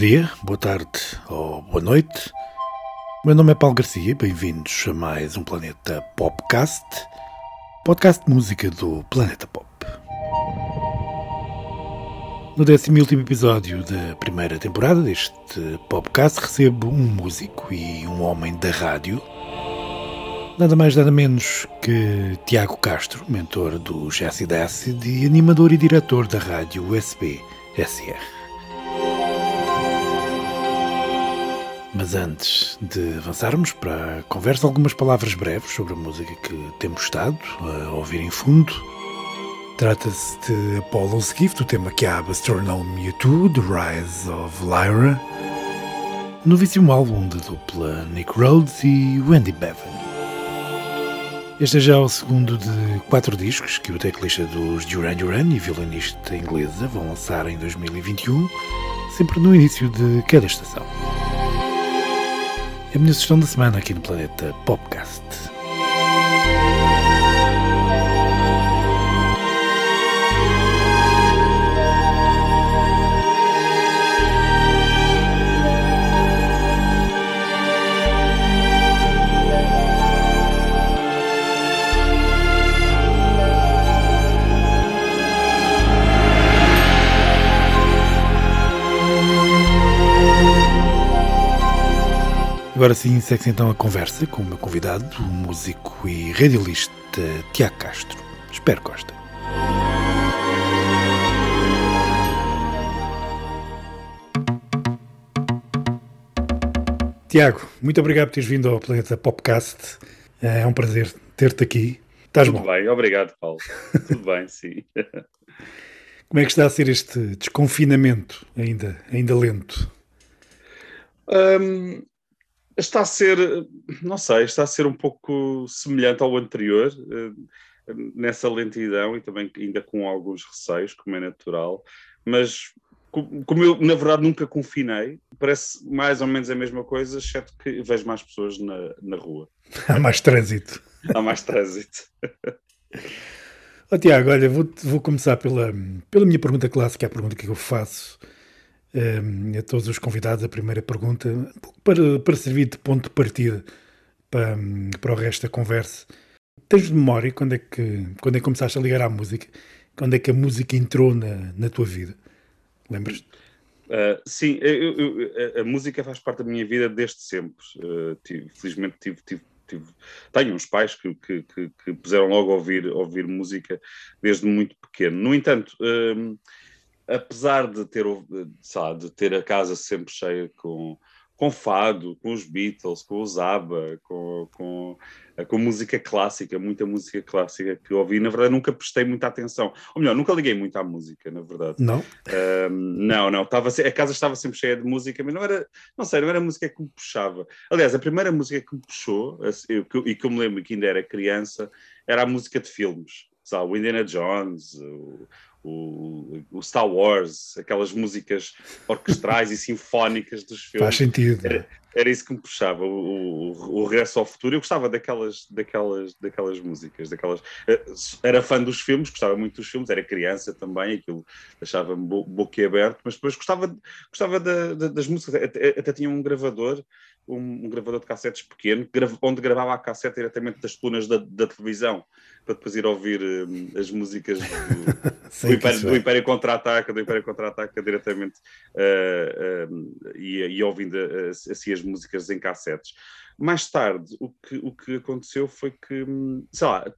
Dia, boa tarde ou boa noite. Meu nome é Paulo Garcia, bem-vindos a mais um Planeta Popcast, podcast de música do Planeta Pop. No décimo e último episódio da primeira temporada deste podcast recebo um músico e um homem da rádio, nada mais nada menos que Tiago Castro, mentor do Jesse Acid e animador e diretor da rádio USB SR. Mas antes de avançarmos para a conversa, algumas palavras breves sobre a música que temos estado a ouvir em fundo. Trata-se de Apollo's Gift, o tema que abre Astronome Mewtwo, The Rise of Lyra, novíssimo álbum de dupla Nick Rhodes e Wendy Bevan. Este é já o segundo de quatro discos que o teclista dos Duran Duran e violinista inglesa vão lançar em 2021, sempre no início de cada estação. É a minha sugestão da semana aqui no Planeta Popcast. Agora sim, segue então a conversa com o meu convidado, o músico e radialista Tiago Castro. Espero que gostem. Tiago, muito obrigado por teres vindo ao Planeta Popcast. É um prazer ter-te aqui. Estás Tudo bom? bem, obrigado, Paulo. Tudo bem, sim. Como é que está a ser este desconfinamento ainda, ainda lento? Hum, está a ser, não sei, está a ser um pouco semelhante ao anterior, eh, nessa lentidão e também ainda com alguns receios, como é natural, mas co- como eu, na verdade, nunca confinei, parece mais ou menos a mesma coisa, exceto que vejo mais pessoas na, na rua. Há mais trânsito. Há mais trânsito. Ó Tiago, olha, vou, vou começar pela, pela minha pergunta clássica, a pergunta que eu faço eh, a todos os convidados. A primeira pergunta, para, para servir de ponto de partida para, para o resto da conversa. Tens de memória quando é, que, quando é que começaste a ligar à música? Quando é que a música entrou na, na tua vida? Lembras-te? Uh, sim, eu- eu- a- música faz parte da minha vida desde sempre. Uh, tive- felizmente tive, tive- tive- tenho uns pais que, que, que, que puseram logo a ouvir, ouvir música desde muito pequeno. No entanto, um, apesar de ter, lá, de ter a casa sempre cheia com, com fado, com os Beatles, com os ABBA, com, com, com música clássica, muita música clássica que ouvi, na verdade nunca prestei muita atenção. Ou melhor, nunca liguei muito à música, na verdade. Não? Um, não, não, estava, a casa estava sempre cheia de música, mas não era, não sei, não era música que me puxava. Aliás, a primeira música que me puxou, assim, eu- que eu- e que eu me lembro que ainda era criança, era a música de filmes, sabe? O Indiana Jones, o, o, o Star Wars, aquelas músicas orquestrais e sinfónicas dos filmes. Faz sentido. Era, era isso que me puxava, o, o, o Regresso ao Futuro. Eu gostava daquelas, daquelas, daquelas músicas, daquelas. eh, Era fã dos filmes, gostava muito dos filmes, era criança também, aquilo deixava-me bo boquiaberto, mas depois gostava, gostava da- da- das músicas. Até, até tinha um gravador, um, um gravador de cassetes pequeno, que grava- onde gravava a cassete diretamente das colunas da, da televisão, para depois ir ouvir eh, as músicas do, do Império, do é. Império Contra-Ataca, do Império Contra-Ataca diretamente eh, eh, e, e ouvindo assim as músicas em cassetes. Mais tarde, o que, o que aconteceu foi que, hum, sei lá,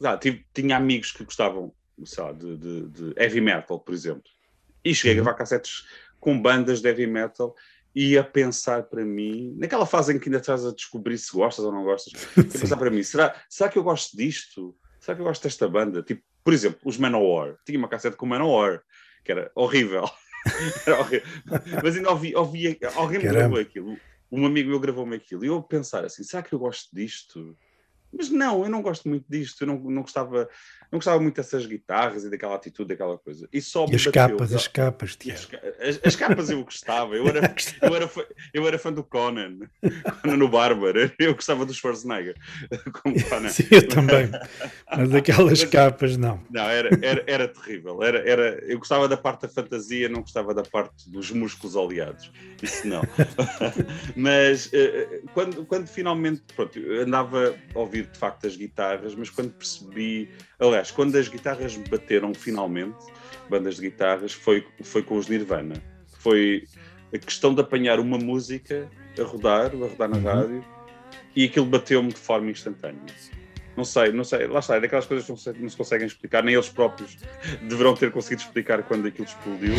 lá, tive- tinha amigos que gostavam, sei lá, de, de- de heavy metal, por exemplo, e cheguei a Uhum. gravar cassetes com bandas de heavy metal e a pensar para mim, naquela fase em que ainda estás a descobrir se gostas ou não gostas, a pensar para mim, será, será que eu gosto disto? Será que eu gosto desta banda? Tipo, por exemplo, os Manowar. Tinha uma cassete com Manowar, que era horrível. Era horrível. Mas ainda ouvi, ouvi alguém me Caramba. gravou aquilo. Um amigo meu gravou-me aquilo. E eu pensar assim, será que eu gosto disto? Mas não, eu não gosto muito disto, eu não, não gostava não gostava muito dessas guitarras e daquela atitude, daquela coisa. E só e as bateu, capas, as capas, as, as, as, capas eu gostava. Eu era, eu, era fã, eu era fã do Conan, Conan no Bárbaro. Eu gostava do Schwarzenegger como Conan. Sim, eu também. Mas aquelas capas, não. Não, era, era, era terrível. Era, era, eu gostava da parte da fantasia, não gostava da parte dos músculos oleados. Isso não. mas uh, quando, quando finalmente, pronto, andava a ouvir de facto as guitarras, mas quando percebi Aliás, quando as guitarras bateram finalmente, bandas de guitarras, foi, foi com os Nirvana. Foi a questão de apanhar uma música a rodar, a rodar na uhum. rádio, e aquilo bateu-me de forma instantânea. Não sei, não sei, lá está, é daquelas coisas que não se, não se conseguem explicar, nem eles próprios deverão ter conseguido explicar quando aquilo explodiu.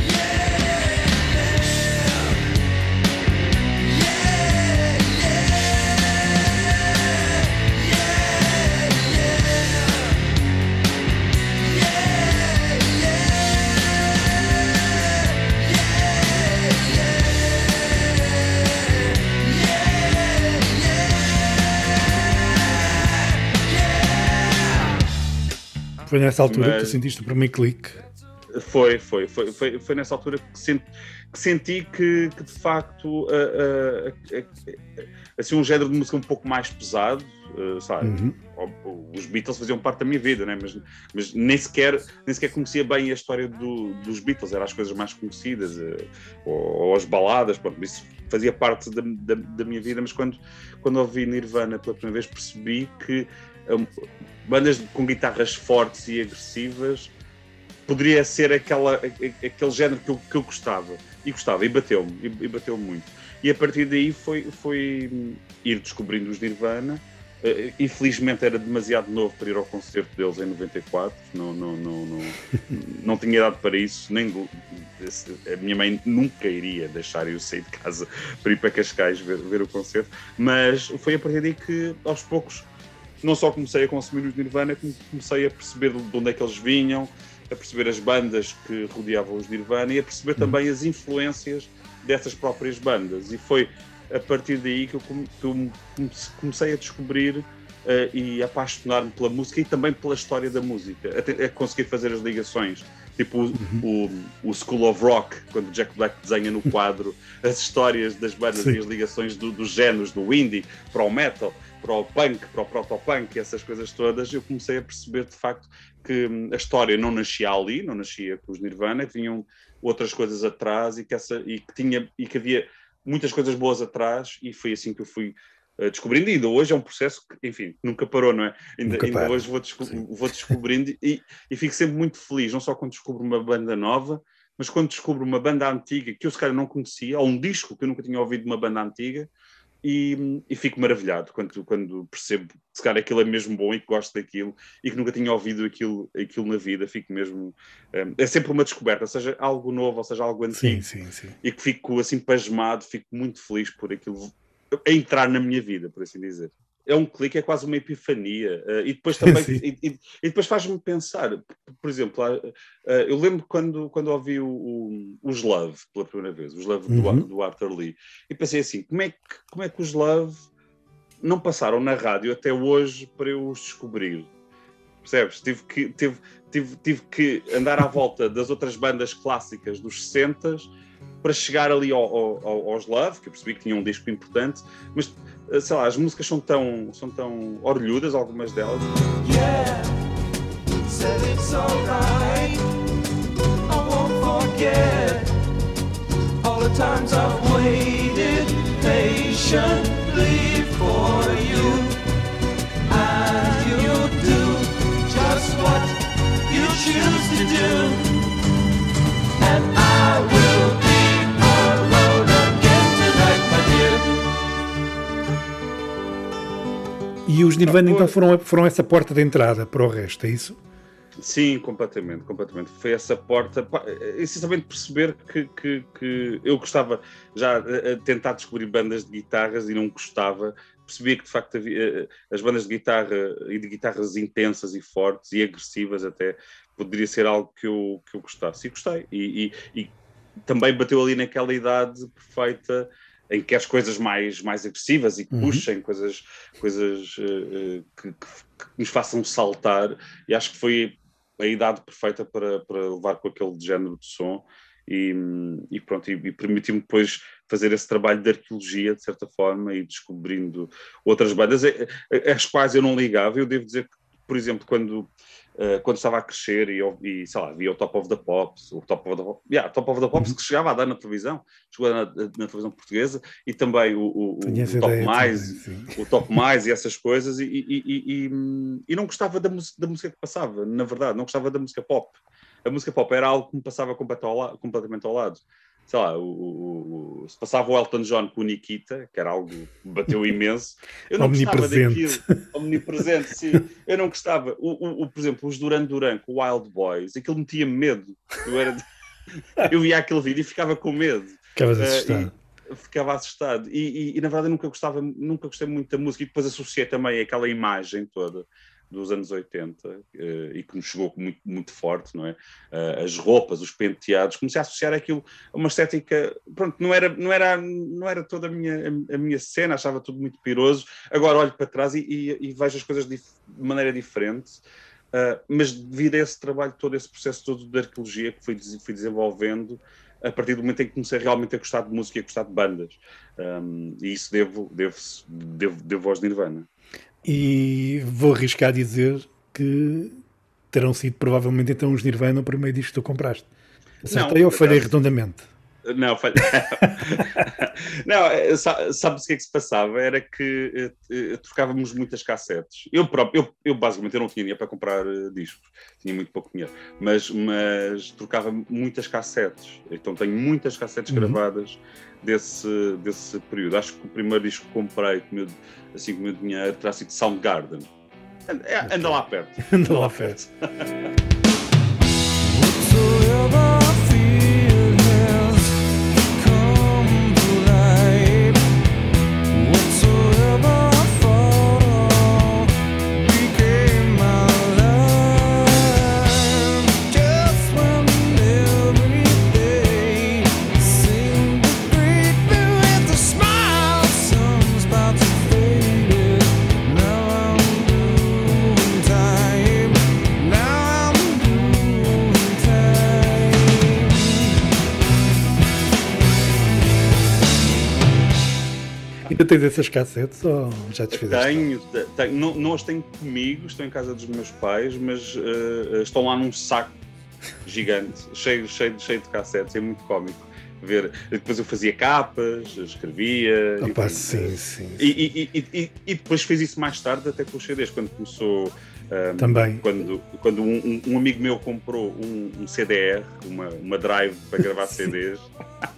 Foi nessa altura Mas... que tu sentiste o primeiro clique? Foi, foi, foi, foi, foi nessa altura que senti que, senti que, que de facto uh, uh, uh, assim, um género de música um pouco mais pesado, sabe? Uhum. Os Beatles faziam parte da minha vida, né? mas, mas nem, sequer, nem sequer conhecia bem a história do, dos Beatles, eram as coisas mais conhecidas, ou, ou, as baladas, pronto, isso fazia parte da, da, da, minha vida, mas quando, quando ouvi Nirvana pela primeira vez percebi que bandas com guitarras fortes e agressivas poderia ser aquela, aquele género que eu, que eu gostava. E gostava, e bateu-me, e, bateu muito. E a partir daí foi, foi ir descobrindo os Nirvana. Uh, infelizmente era demasiado novo para ir ao concerto deles em 94, não, não, não, não, não tinha idade para isso, nem a minha mãe nunca iria deixar eu sair de casa para ir para Cascais ver, ver o concerto, mas foi a partir daí que aos poucos não só comecei a consumir os Nirvana, como comecei a perceber de onde é que eles vinham, a perceber as bandas que rodeavam os Nirvana e a perceber também as influências dessas próprias bandas. E foi a partir daí que eu, comecei a descobrir uh, e apaixonar-me pela música e também pela história da música, a, a conseguir fazer as ligações. Tipo uhum. o, o, School of Rock, quando Jack Black desenha no quadro as histórias das bandas Sim. e as ligações do, dos géneros, do indie para o metal para o punk, para o protopunk e essas coisas todas, eu comecei a perceber de facto que hum, a história não nascia ali, não nascia com os Nirvana, que vinham outras coisas atrás e que, essa, e que, tinha, e que havia muitas coisas boas atrás e foi assim que eu fui uh, descobrindo. E ainda hoje é um processo que, enfim, nunca parou, não é? Ainda, ainda hoje vou, desco vou descobrindo e, e fico sempre muito feliz, não só quando descubro uma banda nova, mas quando descubro uma banda antiga que eu se calhar não conhecia, ou um disco que eu nunca tinha ouvido de uma banda antiga, e, e, fico maravilhado quando, quando percebo que se calhar aquilo é mesmo bom e que gosto daquilo e que nunca tinha ouvido aquilo, aquilo na vida, fico mesmo. Um, é sempre uma descoberta, seja algo novo, ou seja algo antigo. Sim, sim, sim. E que fico assim pasmado, fico muito feliz por aquilo a entrar na minha vida, por assim dizer é um clique, é quase uma epifania. Uh, e depois também e, e, e, depois faz-me pensar, por exemplo, uh, eu lembro quando, quando ouvi o, o, os Love pela primeira vez, os Love uhum. do, do, Arthur Lee, e pensei assim, como é, que, como é que os Love não passaram na rádio até hoje para eu os descobrir? Percebes? Tive que, tive, tive, tive que andar à volta das outras bandas clássicas dos 60 para chegar ali ao, ao, aos Love, que eu percebi que tinha um disco importante, mas sei lá, as músicas são tão, são tão orlhudas, algumas delas. Yeah, it's alright. I won't forget all the times I've waited patiently for you. And you do just what you choose to do. E os Nirvana então foram, foram essa porta de entrada para o resto, é isso? Sim, completamente, completamente. Foi essa porta, essencialmente perceber que, que, que eu gostava já a tentar descobrir bandas de guitarras e não gostava. Percebia que de facto havia, eh, as bandas de guitarra e de guitarras intensas e fortes e agressivas até poderia ser algo que eu, que eu gostasse. E gostei. E, e, e também bateu ali naquela idade perfeita em que queres coisas mais, mais agressivas e que uhum. puxem coisas, coisas uh, que, que, que, nos façam saltar, e acho que foi a idade perfeita para, para levar com aquele género de som. E, e pronto, e, e permitiu-me depois fazer esse trabalho de arqueologia, de certa forma, e descobrindo outras bandas às quais eu não ligava. Eu devo dizer que, por exemplo, quando uh, quando estava a crescer e, e, sei lá, via o Top of the Pops, o Top of the, yeah, Top of the Pops uhum. que chegava a dar na televisão, chegou na, na televisão portuguesa, e também o, o, o Top Mais, o Top Mais e essas coisas, e, e, e, não gostava da, da música que passava, na verdade, não gostava da música pop. A música pop era algo que me passava completamente ao lado sei lá, o, o, se passava o Elton John com o Nikita, que era algo que bateu imenso, eu não gostava daquilo, omnipresente, sim, eu não gostava. O, o, por exemplo, os Duran Duran com o Wild Boys, aquilo metia medo. Eu, era, eu via aquele vídeo e ficava com medo. Ficavas uh, assustado. E, ficava assustado. E, e, e, na verdade eu nunca gostava, nunca gostei muito da música e depois associei também aquela imagem toda dos anos 80 uh, eh, e que nos chegou muito, muito forte, não é? Uh, as roupas, os penteados, comecei a associar aquilo a uma estética, pronto, não era, não era, não era toda a minha, a, minha cena, achava tudo muito piroso. Agora olho para trás e, e, e vejo as coisas de, maneira diferente. Uh, mas devido a esse trabalho todo, esse processo todo de arqueologia que fui, fui desenvolvendo, a partir do momento em que comecei realmente a gostar de música e a gostar de bandas. Um, e isso devo, devo, devo, devo aos Nirvana. E vou arriscar a dizer que terão sido provavelmente então os Nirvana o primeiro disco que tu compraste. Acertei não, ou falhei redondamente? Não, falhei. não, eh, sabes o que é que se passava? Era que uh, trocávamos muitas cassetes. Eu próprio, eu, eu basicamente eu não tinha dinheiro para comprar uh, discos, tinha muito pouco dinheiro, mas, mas trocava muitas cassetes. Então tenho muitas cassetes uhum. gravadas desse, desse período. Acho que o primeiro disco que comprei com meu, assim, com o meu dinheiro terá sido Soundgarden. Anda, é, anda lá perto. Anda lá perto. Tens essas cassetes ou já te fizeste? Tenho, tenho não, não, as tenho comigo, estou em casa dos meus pais, mas uh, estão lá num saco gigante, cheio, cheio, cheio de cassetes, é muito cómico ver. Depois eu fazia capas, escrevia. Opa, sim, sim. E, e, e, e, depois fiz isso mais tarde, até com os CDs, quando começou. Um, Também. Quando, quando um, um, amigo meu comprou um, um CDR, uma, uma drive para gravar CDs.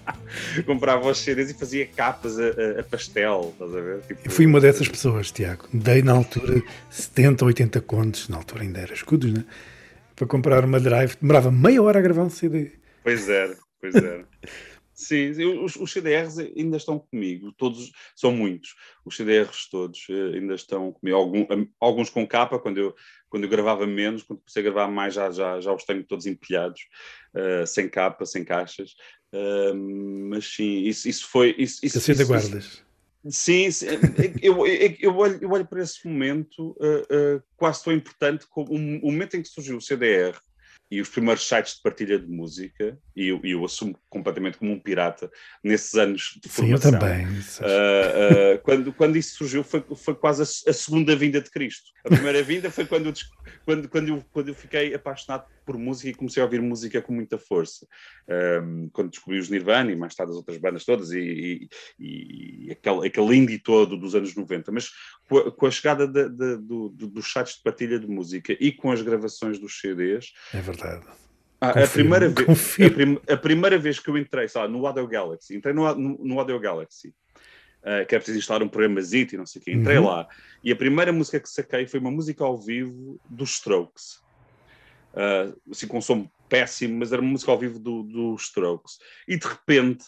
comprava os CDs e fazia capas a, a, pastel, estás a ver? Tipo, eu fui uma dessas pessoas, Tiago. Dei na altura 70, 80 contos, na altura ainda era escudos, né? Para comprar uma drive, demorava meia hora a gravar um CD. Pois era, pois era. Sim, os, os, CDRs ainda estão comigo, todos, são muitos, os CDRs todos eh, ainda estão comigo, Algum, alguns com capa, quando eu, quando eu gravava menos, quando comecei a gravar mais já, já, já os tenho todos empilhados, uh, sem capa, sem caixas, uh, mas sim, isso, isso foi... Isso, isso, isso, guardas. Sim, sim eu, eu, eu, olho, eu olho para esse momento uh, quase tão importante como o momento em que surgiu o CDR, e os primeiros sites de partilha de música, e eu, eu, assumo completamente como um pirata nesses anos de formação. Sim, eu também. Uh, uh, quando, quando isso surgiu foi, foi quase a, a, segunda vinda de Cristo. A primeira vinda foi quando, quando, quando, eu, quando eu fiquei apaixonado por música e comecei a ouvir música com muita força. Um, quando descobri os Nirvana e mais tarde as outras bandas todas e, e, e aquele, aquele indie todo dos anos 90. Mas com a, chegada de, de, do, dos sites de partilha de música e com as gravações dos CDs. É verdade. Ah, confirmo, a, primeira vez, a, prim, a, primeira vez que eu entrei lá, no Audio Galaxy, entrei no, no, no Audio Galaxy, uh, que é preciso instalar um programa ZIT e não sei o quê, entrei uhum. lá, e a primeira música que saquei foi uma música ao vivo dos Strokes uh, assim, com um som péssimo, mas era uma música ao vivo dos do Strokes. E de repente,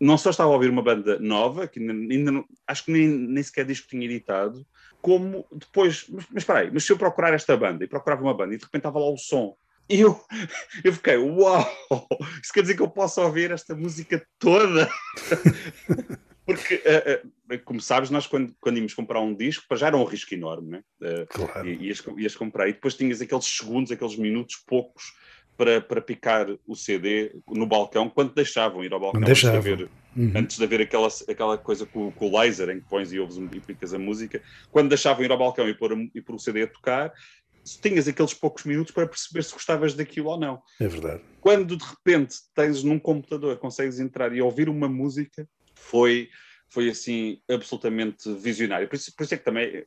não só estava a ouvir uma banda nova, que ainda, não, acho que nem, nem sequer disco tinha editado, como depois, mas, mas espera aí, mas se eu procurar esta banda e procurava uma banda e de repente estava lá o som E eu, eu fiquei, uau! Isso quer dizer que eu posso ouvir esta música toda? Porque, uh, uh, como sabes, nós quando, quando íamos comprar um disco, já era um risco enorme, né? Uh, claro. Ias, ias comprar e depois tinhas aqueles segundos, aqueles minutos poucos para, para picar o CD no balcão, quando deixavam ir ao balcão antes de haver, uhum. antes de haver aquela, aquela coisa com, com, o laser em que pões e ouves e picas a música, quando deixavam ir ao balcão e pôr, e pôr o CD a tocar, tinhas aqueles poucos minutos para perceber se gostavas daquilo ou não. É verdade. Quando de repente tens num computador, consegues entrar e ouvir uma música, foi, foi assim absolutamente visionário. Por isso, por isso é que também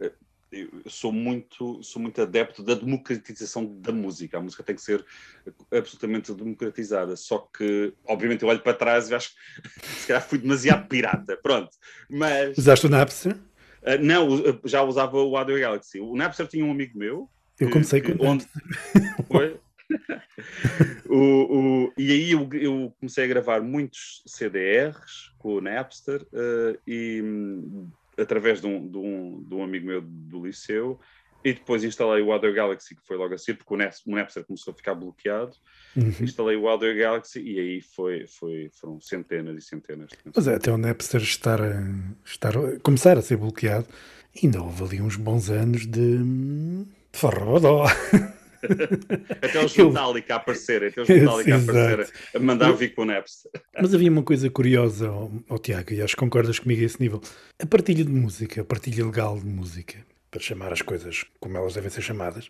eh, eu sou muito, sou muito adepto da democratização da música. A música tem que ser absolutamente democratizada. Só que, obviamente, eu olho para trás e acho que se calhar fui demasiado pirata. Pronto. Mas. Usaste o Napster? Uh, não, já usava o Audio Galaxy. O Napster tinha um amigo meu. Eu comecei que, com onde Foi? o, o, e aí eu, eu, comecei a gravar muitos CDRs com o Napster uh, e através de um, de, um, de um amigo meu do liceu e depois instalei o Audio Galaxy, que foi logo assim, porque o Napster começou a ficar bloqueado. Uhum. Instalei o Audio Galaxy e aí foi, foi, foram centenas e centenas. Mas é, até o Napster estar, a, estar a, começar a ser bloqueado, ainda houve ali uns bons anos de, de farrabadó. até os Metallica a aparecerem, até os Metallica a aparecerem, a mandar vir com o Napster. Mas havia uma coisa curiosa, ao, Tiago, e acho que concordas comigo a esse nível. A partilha de música, a partilha legal de música, para chamar as coisas como elas devem ser chamadas,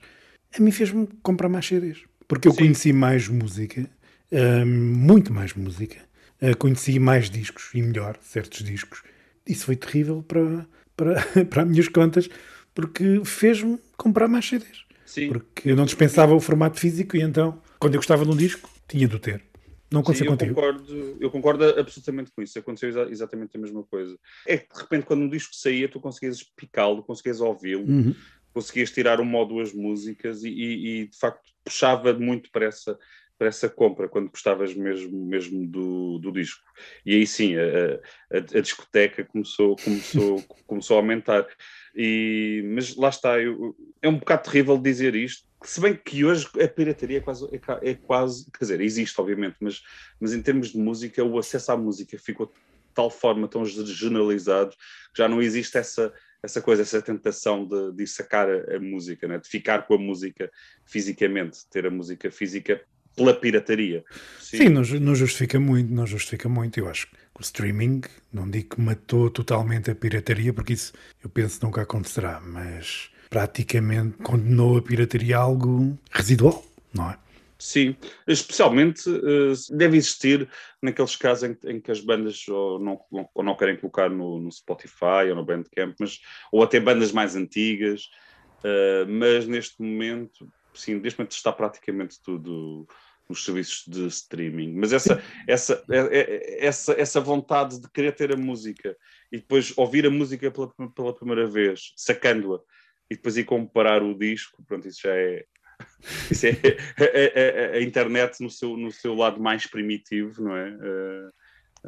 a mim fez-me comprar mais CDs. Porque eu Sim. conheci mais música, uh, muito mais música, uh, conheci mais discos e melhor certos discos. Isso foi terrível para, para, para as minhas contas, porque fez-me comprar mais CDs. Sim. Porque eu não dispensava o formato físico e então, quando eu gostava de um disco, tinha de o ter. Não aconteceu Sim, eu contigo? Concordo, eu concordo absolutamente com isso. Aconteceu exatamente a mesma coisa. É que, de repente, quando um disco saía, tu conseguias picá-lo, conseguias ouvi-lo, uhum. conseguias tirar uma ou duas músicas e, e, e, de facto, puxava muito para essa, para essa compra, quando gostavas mesmo, mesmo do, do disco. E aí sim, a, a, a discoteca começou, começou, começou a aumentar. E, mas lá está, eu, é um bocado terrível dizer isto, se bem que hoje a pirataria é quase, é, é, quase quer dizer, existe obviamente, mas, mas em termos de música, o acesso à música ficou de tal forma tão generalizado que já não existe essa, essa coisa, essa tentação de, de sacar a, a música, né? de ficar com a música fisicamente, ter a música física pela pirataria. Sim, Sim não, não, justifica muito, não justifica muito. Eu acho que o streaming, não digo que matou totalmente a pirataria, porque isso eu penso nunca acontecerá, mas praticamente condenou a pirataria a algo residual, não é? Sim, especialmente uh, deve existir naqueles casos em, em, que as bandas ou não, ou não querem colocar no, no, Spotify ou no Bandcamp, mas, ou até bandas mais antigas, uh, mas neste momento, sim, neste momento está praticamente tudo nos serviços de streaming. Mas essa, essa, é, é, essa, essa vontade de querer ter a música e depois ouvir a música pela, pela primeira vez, sacando-a e depois ir comparar o disco, pronto, isso já é. Isso é a, é, é, é a, internet no seu, no seu lado mais primitivo, não é? Uh,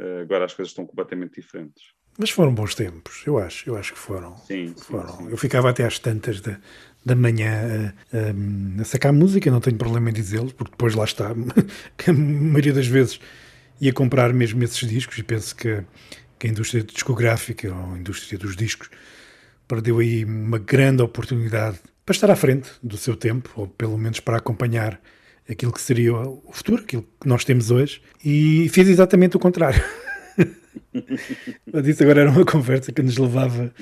uh, agora as coisas estão completamente diferentes. Mas foram bons tempos, eu acho, eu acho que foram. Sim, foram. Sim, sim. Eu ficava até às tantas da, da manhã a, a, a sacar música, não tenho problema em dizê-lo, porque depois lá está, que a maioria das vezes ia comprar mesmo esses discos e penso que, que a indústria discográfica ou a indústria dos discos perdeu aí uma grande oportunidade para estar à frente do seu tempo, ou pelo menos para acompanhar aquilo que seria o futuro, aquilo que nós temos hoje, e fez exatamente o contrário. Mas isso agora era uma conversa que nos levava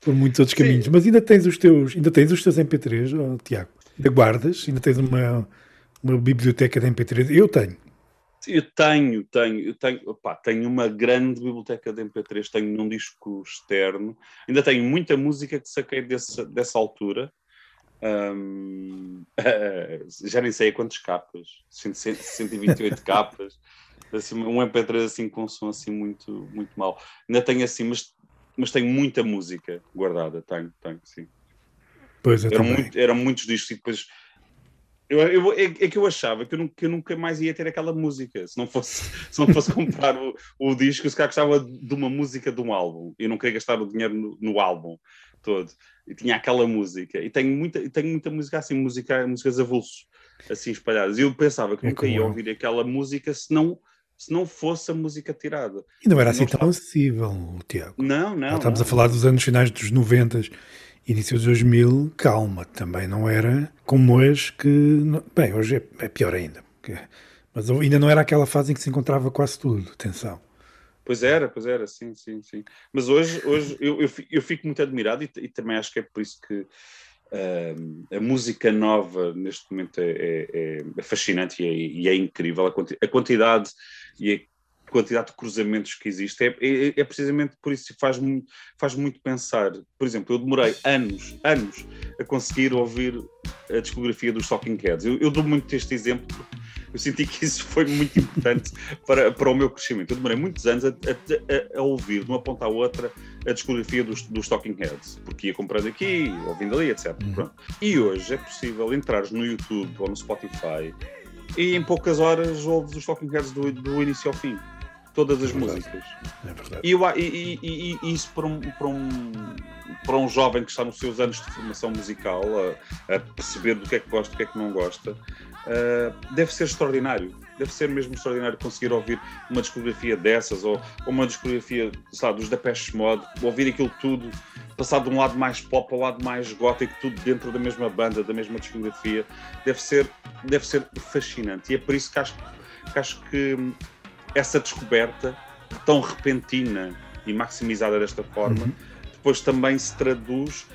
por muitos outros caminhos. Sim. Mas ainda tens os teus, ainda tens os teus MP3, oh, Tiago? Ainda guardas? Ainda tens uma, uma biblioteca de MP3? Eu tenho. Eu tenho, tenho, eu tenho, tenho uma grande biblioteca de MP3, tenho num disco externo, ainda tenho muita música que saquei desse, dessa altura. Já nem sei a quantas capas, 128 capas, assim, um MP3 assim com um som assim muito, muito mal. Ainda tenho assim, mas, mas tenho muita música guardada, tenho, tenho, sim. Pois é, eram, muito, eram muitos discos e depois eu, eu, é, é, que eu achava que eu, nunca, que eu, nunca, mais ia ter aquela música. Se não fosse, se não fosse comprar o, o disco, se calhar gostava de uma música de um álbum. Eu não queria gastar o dinheiro no, no álbum. todo. E tinha aquela música. E tenho muita, tenho muita música assim, música, músicas avulsos, assim espalhadas. E eu pensava que é nunca ia ouvir aquela música se não, se não fosse a música tirada. E não era assim não tão estava... acessível, Tiago. Não, não. estamos não. a falar dos anos finais dos 90, início dos 2000, calma, também não era como hoje, que. Bem, hoje é, é pior ainda. Porque, mas ainda não era aquela fase em que se encontrava quase tudo, atenção. Pois era, pois era, sim, sim, sim. Mas hoje, hoje eu, eu, eu fico muito admirado e, e, também acho que é por isso que uh, a música nova neste momento é, é, é fascinante e é, e é incrível. A, quanti a, quantidade e a quantidade de cruzamentos que existe é, é, é precisamente por isso que faz, faz muito pensar. Por exemplo, eu demorei anos, anos a conseguir ouvir a discografia dos Talking Heads. Eu, eu dou muito este exemplo porque eu senti que isso foi muito importante para, para o meu crescimento. Eu demorei muitos anos a, a, a ouvir de uma ponta à outra a discografia dos, dos Talking Heads, porque ia comprando aqui, ouvindo ali, etc. Uhum. E hoje é possível entrar no YouTube ou no Spotify e em poucas horas ouves os Talking Heads do, do início ao fim. Todas as é músicas. É verdade. E, e, e, e, isso para um, para, um, para um jovem que está nos seus anos de formação musical, a, a perceber do que é que gosta e do que é que não gosta, uh, deve ser extraordinário. Deve ser mesmo extraordinário conseguir ouvir uma discografia dessas ou, ou uma discografia, sabe, dos Depeche Mode, ouvir aquilo tudo, passar de um lado mais pop ao lado mais gótico, tudo dentro da mesma banda, da mesma discografia. Deve ser, deve ser fascinante. E é por isso que acho que, acho que essa descoberta tão repentina e maximizada desta forma, uhum. depois também se traduz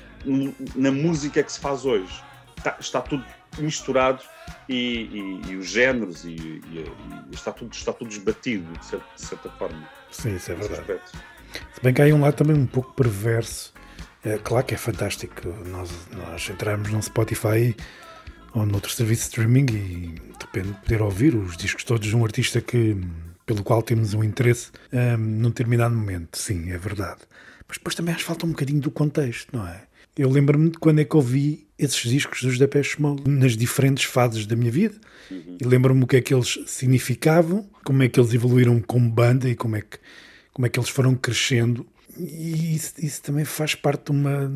na música que se faz hoje. Está, está tudo misturado e, e, e os géneros e, e, está, tudo, está tudo esbatido, de certa, de certa forma. Sim, isso é verdade. Aspecto. Se bem que há um lado também um pouco perverso. É, claro que é fantástico nós, nós entrarmos num Spotify ou noutro serviço de streaming e de repente poder ouvir os discos todos de um artista que, pelo qual temos um interesse um, num determinado momento. Sim, é verdade. Mas depois também acho falta um bocadinho do contexto, não é? Eu lembro-me de quando é que ouvi esses discos dos Depeche Mode nas diferentes fases da minha vida. Uhum. E lembro-me o que é que eles significavam, como é que eles evoluíram como banda e como é que, como é que eles foram crescendo. E isso, isso também faz parte de, uma,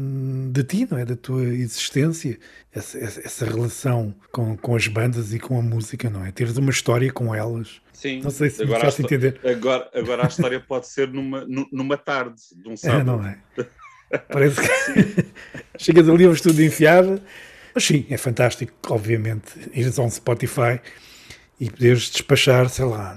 de ti, não é? Da tua existência, essa, essa relação com, com as bandas e com a música, não é? Teres uma história com elas. Sim, não sei se agora me faço entender. Agora, agora a história pode ser numa, numa tarde, de um sábado. É, não é? Parece que chegas ali ao estudo enfiado. Mas sim, é fantástico, obviamente, ires a um Spotify e poderes despachar, sei lá,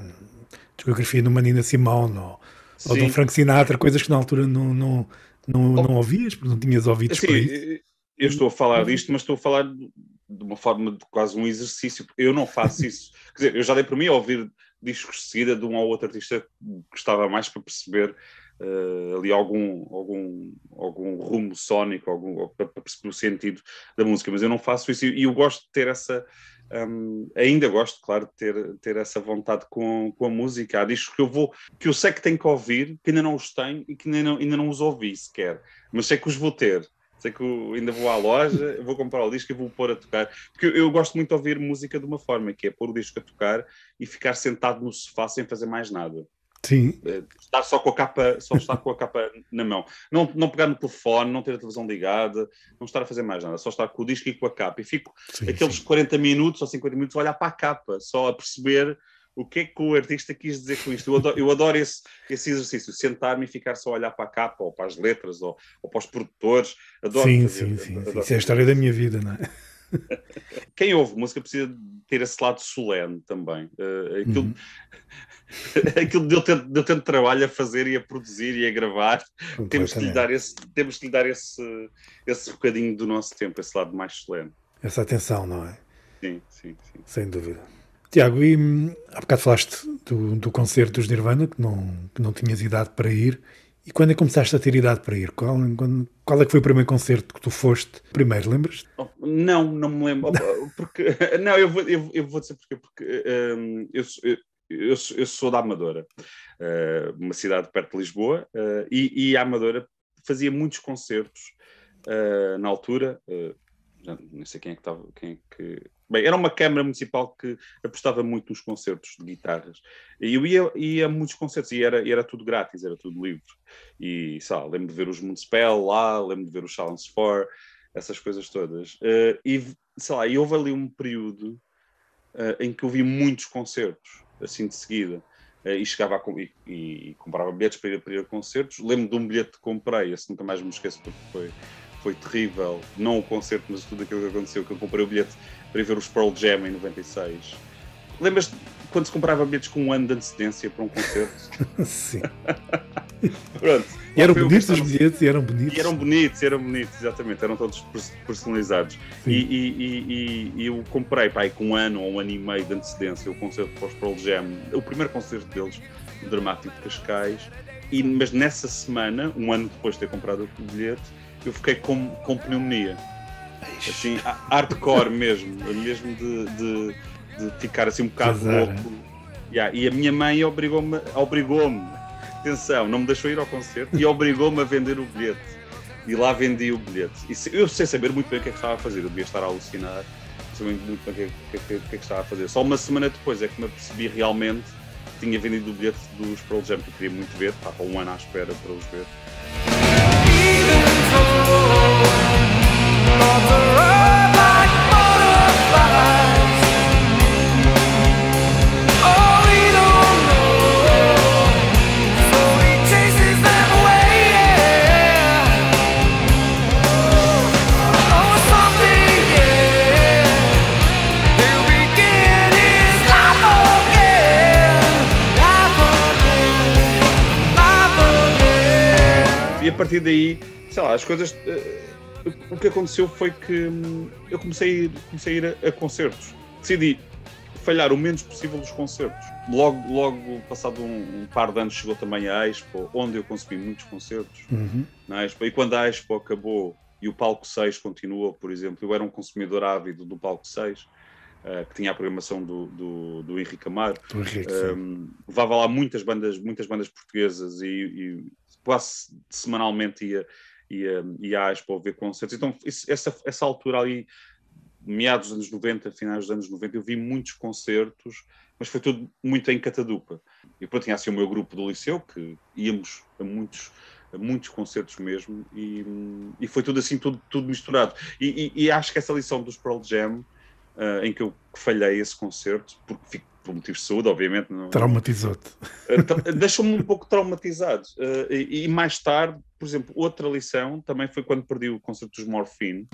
discografia de uma Nina Simone ou, ou de um Frank Sinatra, coisas que na altura não, não, não, não ouvias, porque não tinhas ouvido Sim, Eu estou a falar disto, mas estou a falar de uma forma de quase um exercício. Eu não faço isso. Quer dizer, eu já dei para mim a ouvir discos de seguida de um ou outro artista que gostava mais para perceber uh, ali algum, algum, algum rumo sónico, algum, para perceber o sentido da música, mas eu não faço isso e eu gosto de ter essa. Um, ainda gosto, claro, de ter, ter essa vontade com, com a música. Há discos que eu vou, que eu sei que tenho que ouvir, que ainda não os tenho e que ainda não, ainda não os ouvi sequer, mas sei que os vou ter sei que ainda vou à loja, vou comprar o disco e vou pôr a tocar. Porque eu, eu, gosto muito de ouvir música de uma forma, que é pôr o disco a tocar e ficar sentado no sofá sem fazer mais nada. Sim. Estar só com a capa, só estar com a capa na mão. Não, não pegar no telefone, não ter a televisão ligada, não estar a fazer mais nada, só estar com o disco e com a capa. E fico sim, aqueles sim. 40 minutos ou 50 minutos a olhar para a capa, só a perceber o que é que o artista quis dizer com isto. Eu adoro, eu adoro esse, esse exercício, sentar-me e ficar só a olhar para a capa, ou para as letras, ou, ou para os produtores. Adoro sim, fazer, sim, sim, adoro Isso é a história da minha vida, não é? Quem ouve música precisa ter esse lado solene também. Uh, aquilo, uhum. aquilo deu tanto, deu tanto trabalho a fazer e a produzir e a gravar. Temos que lhe dar esse, temos que lhe dar esse, esse bocadinho do nosso tempo, esse lado mais solene. Essa atenção, não é? Sim, sim, sim. Sem dúvida. Tiago, e hum, há bocado falaste do, do concerto dos Nirvana, que não, que não tinhas idade para ir. E quando é que começaste a ter idade para ir? Qual, quando, qual é que foi o primeiro concerto que tu foste? Primeiro, lembras? Oh, não, não me lembro. Porque, não, eu vou, eu, eu vou dizer porquê. Porque um, eu, eu, eu, sou da Amadora, uh, uma cidade perto de Lisboa, uh, e, e, a Amadora fazia muitos concertos uh, na altura, nem sei quem é que estava, quem é que... Bem, era uma Câmara Municipal que apostava muito nos concertos de guitarras. E eu ia, ia a muitos concertos e era, era tudo grátis, era tudo livre. E, sei lá, lembro de ver os Municipal lá, lembro de ver os Challenge 4, essas coisas todas. Uh, e, sei lá, e houve ali um período uh, em que eu vi muitos concertos, assim de seguida. Uh, e chegava a, e, e, comprava bilhetes para ir, para ir a concertos. Lembro de um bilhete que comprei, esse nunca mais me esqueço porque foi foi terrível, não o concerto, mas tudo aquilo que aconteceu, que eu comprei o bilhete para ir ver os Pearl Jam em 96. Lembras quando se comprava bilhetes com um ano de antecedência para um concerto? Sim. Pronto. E eram bonitos os bilhetes e eram bonitos. E eram bonitos, eram bonitos, exatamente, eram todos personalizados. E, e, e, e, eu comprei pai, com um ano ou um ano e meio de antecedência o concerto para os Pearl Jam, o primeiro concerto deles, o Dramático de Cascais, e, mas nessa semana, um ano depois de ter comprado o bilhete, eu fiquei com, com pneumonia. Assim, hardcore mesmo, mesmo de, de, de ficar assim um bocado louco. Yeah, e a minha mãe obrigou-me, obrigou-me, atenção, não me deixou ir ao concerto e obrigou-me a vender o bilhete. E lá vendi o bilhete. E eu sei saber muito bem o que é que estava a fazer, eu devia estar a alucinar, sabendo muito bem o que, que, que, que, é que estava a fazer. Só uma semana depois é que me apercebi realmente que tinha vendido o bilhete dos Pearl Jam, que eu queria muito ver, estava um ano à espera para os ver. E a partir daí, sei lá, as coisas. Uh, o que aconteceu foi que hum, eu comecei a ir, comecei a, ir a, a, concertos. Decidi falhar o menos possível dos concertos. Logo, logo passado um, um, par de anos, chegou também a Expo, onde eu consegui muitos concertos uhum. na Expo. E quando a Expo acabou e o Palco 6 continuou, por exemplo, eu era um consumidor ávido do Palco 6. Uh, eh, que tinha a programação do, do, do Henrique um, levava lá muitas bandas, muitas bandas portuguesas e, e quase semanalmente ia, ia, ia à Expo ver concertos. Então, isso, essa, essa altura ali, meados dos anos 90, finais dos anos 90, eu vi muitos concertos, mas foi tudo muito em catadupa. E depois tinha assim o meu grupo do liceu, que íamos a muitos, a muitos concertos mesmo, e, e foi tudo assim, tudo, tudo misturado. E, e, e acho que essa lição dos Pearl Jam, uh, em que eu falhei esse concerto, porque por motivos de saúde, obviamente. Não... Traumatizou-te. Eh, deixou-me um pouco traumatizado. Uh, e, e, mais tarde, por exemplo, outra lição também foi quando perdi o concerto dos Morphine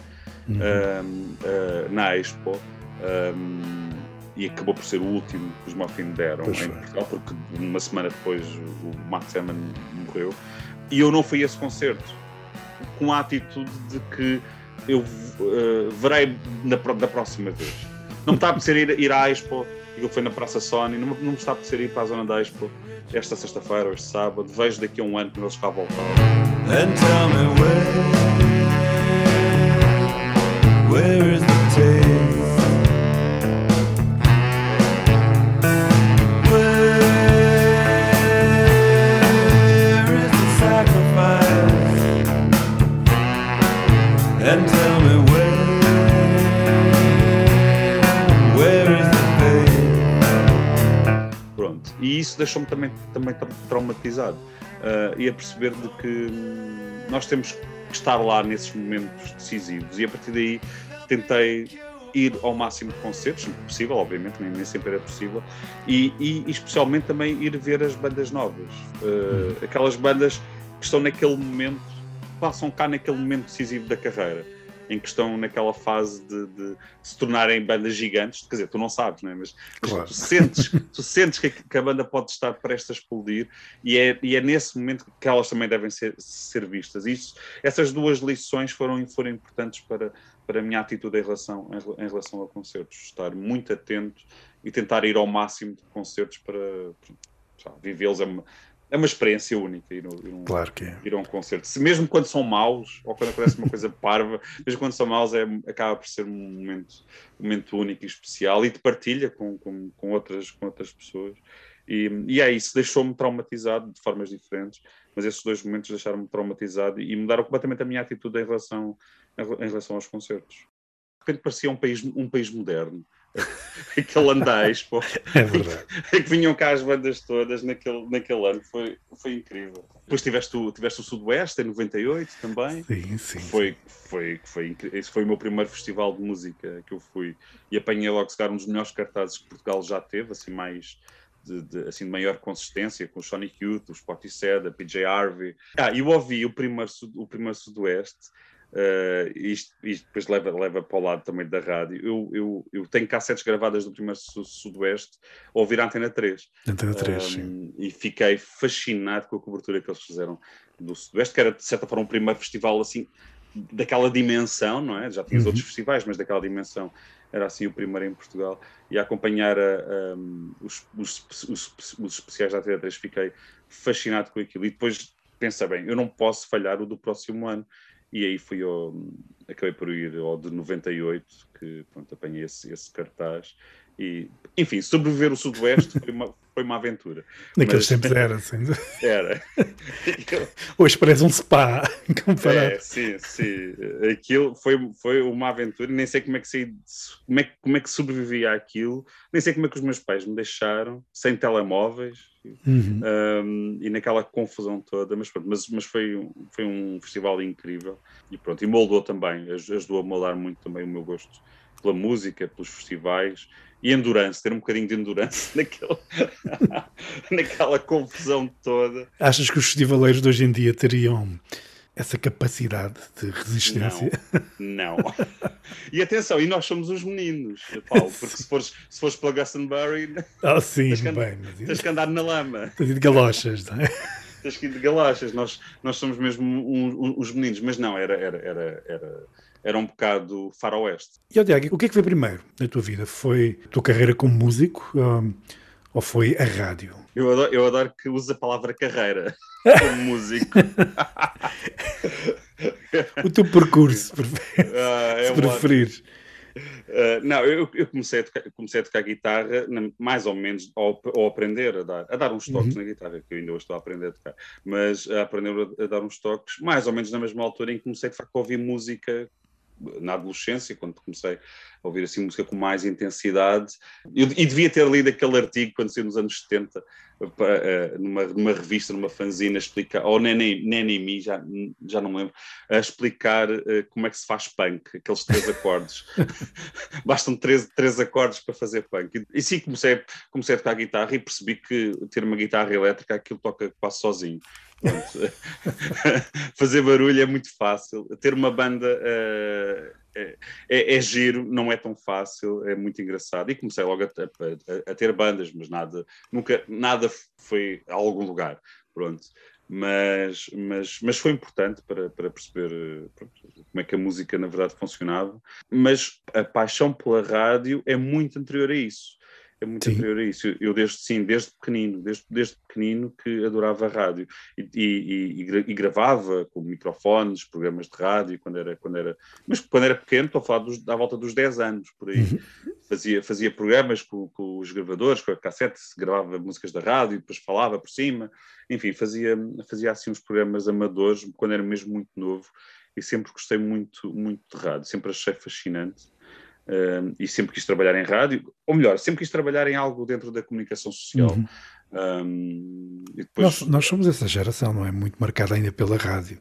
uhum. uh, na Expo. Um, e acabou por ser o último que os Morphine deram pois em Portugal, porque uma semana depois o Max Eman morreu. E eu não fui a esse concerto com a atitude de que eu uh, verei na, da próxima vez. Não me está a apetecer ir, ir à Expo aquilo foi na Praça Sony, não, não me está apetecer ir para a Zona da Expo esta sexta-feira ou este sábado, vejo daqui a um ano quando eles cá voltar. And tell me where, where isso deixou-me também, também traumatizado uh, e a perceber de que nós temos que estar lá nesses momentos decisivos. E a partir daí tentei ir ao máximo de concertos, possível, obviamente, nem, nem sempre era possível, e, e, especialmente também ir ver as bandas novas, uh, aquelas bandas que estão naquele momento, passam cá naquele momento decisivo da carreira em que estão naquela fase de, de, se tornarem bandas gigantes, quer dizer, tu não sabes, não é? mas, claro. tu sentes, tu sentes que, que, a banda pode estar prestes a explodir e é, e é nesse momento que elas também devem ser, ser vistas. Isso, essas duas lições foram, foram importantes para, para a minha atitude em relação, em, em relação a concertos, estar muito atento e tentar ir ao máximo de concertos para, para vivê-los. É uma experiência única ir, ir, um, claro que é. ir a um concerto. Se, mesmo quando são maus, ou quando acontece uma coisa parva, mesmo quando são maus, é, acaba por ser um momento, um momento único e especial e de partilha com, com, com, outras, com outras pessoas. E, e é isso, deixou-me traumatizado de formas diferentes, mas esses dois momentos deixaram-me traumatizado e mudaram completamente a minha atitude em relação, em relação aos concertos. repente parecia um país, um país moderno. aquele andais, pô, é verdade. que vinham cá as bandas todas naquele, naquele ano, foi, foi incrível. Depois tiveste o, tiveste o Sudoeste em 98 também. Sim, sim. Foi, foi, foi, esse foi o meu primeiro festival de música que eu fui e apanhei logo, se um dos melhores cartazes que Portugal já teve, assim, mais. De, de, assim, de maior consistência, com o Sonic Youth, o Spotty Sad, a PJ Harvey. Ah, eu ouvi o primeiro, o primeiro Sudoeste Uh, isto, isto, depois leva, leva para o lado também da rádio. Eu, eu, eu tenho cassetes gravadas do primeiro Sudoeste a ouvir a Antena 3. Antena 3, um, sim. E fiquei fascinado com a cobertura que eles fizeram do Sudoeste, que era de certa forma um primeiro festival assim, daquela dimensão, não é? Já tinhas uhum. outros festivais, mas daquela dimensão era assim o primeiro em Portugal. E a acompanhar a, a, os, os, os, os especiais da Antena 3 fiquei fascinado com aquilo. E depois pensa bem, eu não posso falhar o do próximo ano e aí fui ao, acabei por ir ao de 98, que pronto, apanhei esse, esse cartaz. E, enfim, sobreviver o Sudoeste foi uma, foi uma aventura. Naqueles Mas, tempos era, assim. Era. Hoje parece um spa comparado. É, sim, sim. Aquilo foi, foi uma aventura. Nem sei como é que saí, como é, como é que sobrevivi àquilo. Nem sei como é que os meus pais me deixaram, sem telemóveis. Uhum. Um, e naquela confusão toda, mas, pronto, mas, mas foi, foi um festival incrível e pronto, e moldou também, ajudou a moldar muito também o meu gosto pela música, pelos festivais e endurance, ter um bocadinho de endurance naquele, naquela confusão toda. Achas que os festivaleiros de hoje em dia teriam essa capacidade de resistência? Não, não. E atenção, e nós somos os meninos, Paulo, porque se fores, se fores pela Glastonbury, oh, sim, tens, que andar, bem, tens que andar na lama. Tens de galochas, não é? Tens que ir de galochas, nós, nós somos mesmo um, um, os meninos, mas não, era, era, era, era era um bocado faroeste. E, Tiago, o que é que foi primeiro na tua vida? Foi a tua carreira como músico um, ou foi a rádio? Eu adoro, eu adoro que uses a palavra carreira como músico. o teu percurso, uh, é se preferires. Uh, não, eu, eu, comecei, a tocar, comecei a tocar guitarra mais ou menos ao, ao, aprender a dar, a dar uns toques uhum. na guitarra, que eu ainda hoje estou a aprender a tocar, mas a aprender a, a, dar uns toques mais ou menos na mesma altura em que comecei de facto a ouvir música na adolescência, quando comecei ouvir assim música com mais intensidade, eu, e devia ter lido aquele artigo quando saiu nos anos 70, para, uh, numa, numa, revista, numa fanzina, explicar, ou nem nem Me, já, já não lembro, a explicar uh, como é que se faz punk, aqueles três acordes. Bastam três, três acordes para fazer punk. E, e sim, comecei, comecei a tocar guitarra e percebi que ter uma guitarra elétrica, aquilo toca quase sozinho. fazer barulho é muito fácil. Ter uma banda uh, é, é, é, giro, não é tão fácil, é muito engraçado. E comecei logo a, a, a, ter bandas, mas nada, nunca, nada foi a algum lugar. Pronto. Mas, mas, mas foi importante para, para perceber como é que a música na verdade funcionava. Mas a paixão pela rádio é muito anterior a isso é muito sim. anterior a isso. Eu, desde, sim, desde pequenino, desde, desde pequenino que adorava a rádio e, e, e, e, gravava com microfones, programas de rádio, quando era, quando era, mas quando era pequeno, estou a falar dos, à volta dos 10 anos, por aí. Uhum. Fazia, fazia programas com, com, os gravadores, com a cassete, gravava músicas da rádio, depois falava por cima, enfim, fazia, fazia assim uns programas amadores, quando era mesmo muito novo, e sempre gostei muito, muito de rádio, sempre achei fascinante e sempre quis trabalhar em rádio, ou melhor, sempre quis trabalhar em algo dentro da comunicação social. Uhum. Um, depois... nós, nós somos essa geração, não é? Muito marcada ainda pela rádio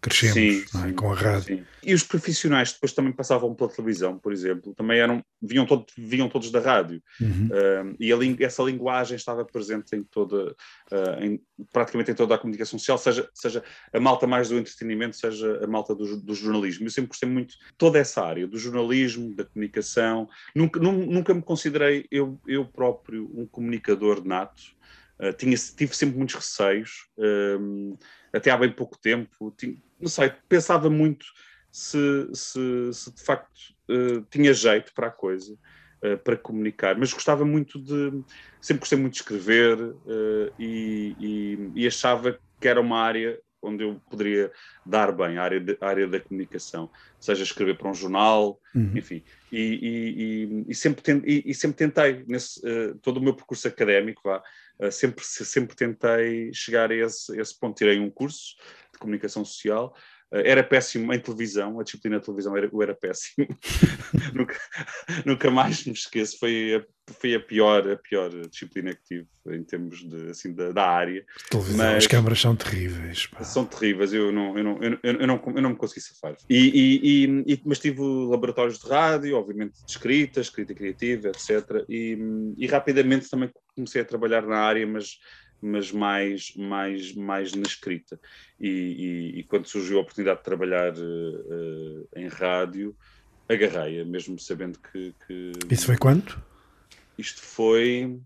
crescemos sim, é? sim, com a rádio. Sim. E os profissionais depois também passavam pela televisão, por exemplo, também eram, vinham, todo, vinham todos da rádio. Uhum. Uh, e a, essa linguagem estava presente em toda, uh, em, praticamente em toda a comunicação social, seja, seja a malta mais do entretenimento, seja a malta do, do jornalismo. Eu sempre gostei muito de toda essa área, do jornalismo, da comunicação. Nunca, nunca me considerei eu, eu próprio um comunicador nato. Uh, tinha, tive sempre muitos receios, até há bem pouco tempo. Tinha, não sei, pensava muito se, se, se de facto uh, tinha jeito para a coisa, uh, para comunicar, mas gostava muito de. Sempre gostei muito de escrever uh, e, e, e, achava que era uma área onde eu poderia dar bem, a área, de, a área da comunicação, seja escrever para um jornal, uhum. enfim. E, e, sempre e, sempre tentei, nesse, todo o meu percurso académico, vá, sempre, sempre tentei chegar a esse, esse ponto. Tirei um curso de comunicação social, era péssimo em televisão, a disciplina de televisão era, eu era péssimo. nunca, nunca, mais me esqueço, foi a, foi a pior, a pior disciplina que tive em termos de, assim, da, da área. Televisão, Mas, as câmaras são terríveis. Pá. São terríveis, eu não, eu não, eu, eu, não, eu não me consegui safar. E, e, e, mas tive laboratórios de rádio, obviamente de escrita, escrita criativa, etc. E, e rapidamente também comecei a trabalhar na área, mas mas mais, mais, mais na escrita. E, e, e quando surgiu a oportunidade de trabalhar uh, em rádio, agarrei-a, mesmo sabendo que, que, Isso foi quanto? Isto foi.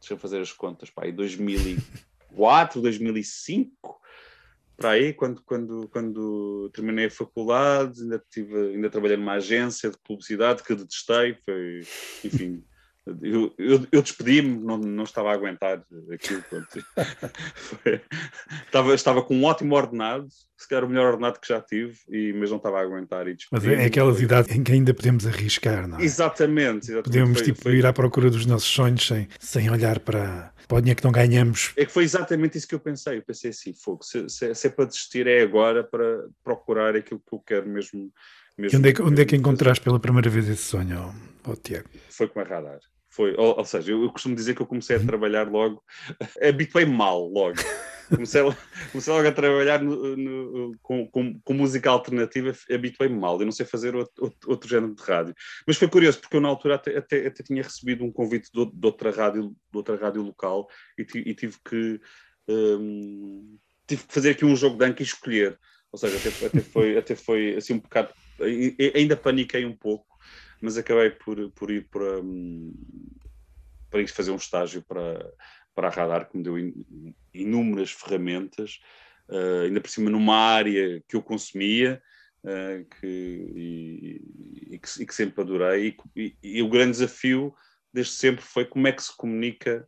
Deixa eu fazer as contas, pá, em 2004, 2005, para aí, quando, quando, quando terminei a faculdade, ainda, tive, ainda trabalhei numa agência de publicidade que detestei, foi, enfim, eu, eu, eu despedi-me, não, não estava a aguentar aquilo. Foi, estava, estava com um ótimo ordenado, se calhar o melhor ordenado que já tive, e, mas não estava a aguentar. E mas é aquelas foi... idades em que ainda podemos arriscar, não é? Exatamente. exatamente. Podemos foi, tipo, ir à procura dos nossos sonhos sem, sem olhar para, para o dinheiro que não ganhamos. É que foi exatamente isso que eu pensei. Eu pensei assim: fogo, se, se, se é para desistir, é agora para procurar aquilo que eu quero mesmo. Mesmo e onde é, que, onde é que encontraste pela primeira vez esse sonho, oh, oh, Tiago? Foi com a radar. Foi, ou, ou, seja, eu, eu, costumo dizer que eu comecei a uhum. trabalhar logo, habituei mal logo. Comecei, comecei logo a trabalhar no, no, com, com, com, música alternativa, habituei-me mal. Eu não sei fazer outro, outro, outro, género de rádio. Mas foi curioso, porque eu na altura até, até, até tinha recebido um convite de, de, outra, rádio, de outra rádio local e, e tive que. Um, tive que fazer aqui um jogo de anca e escolher. Ou seja, até, até, foi, até foi assim um bocado. Ainda paniquei um pouco mas acabei por, por ir para, um, para ir fazer um estágio para, para a Radar, que me deu in, inúmeras ferramentas, uh, ainda por cima numa área que eu consumia uh, que, e, e, que, e, que, sempre adorei. E, e, o grande desafio desde sempre foi como é que se comunica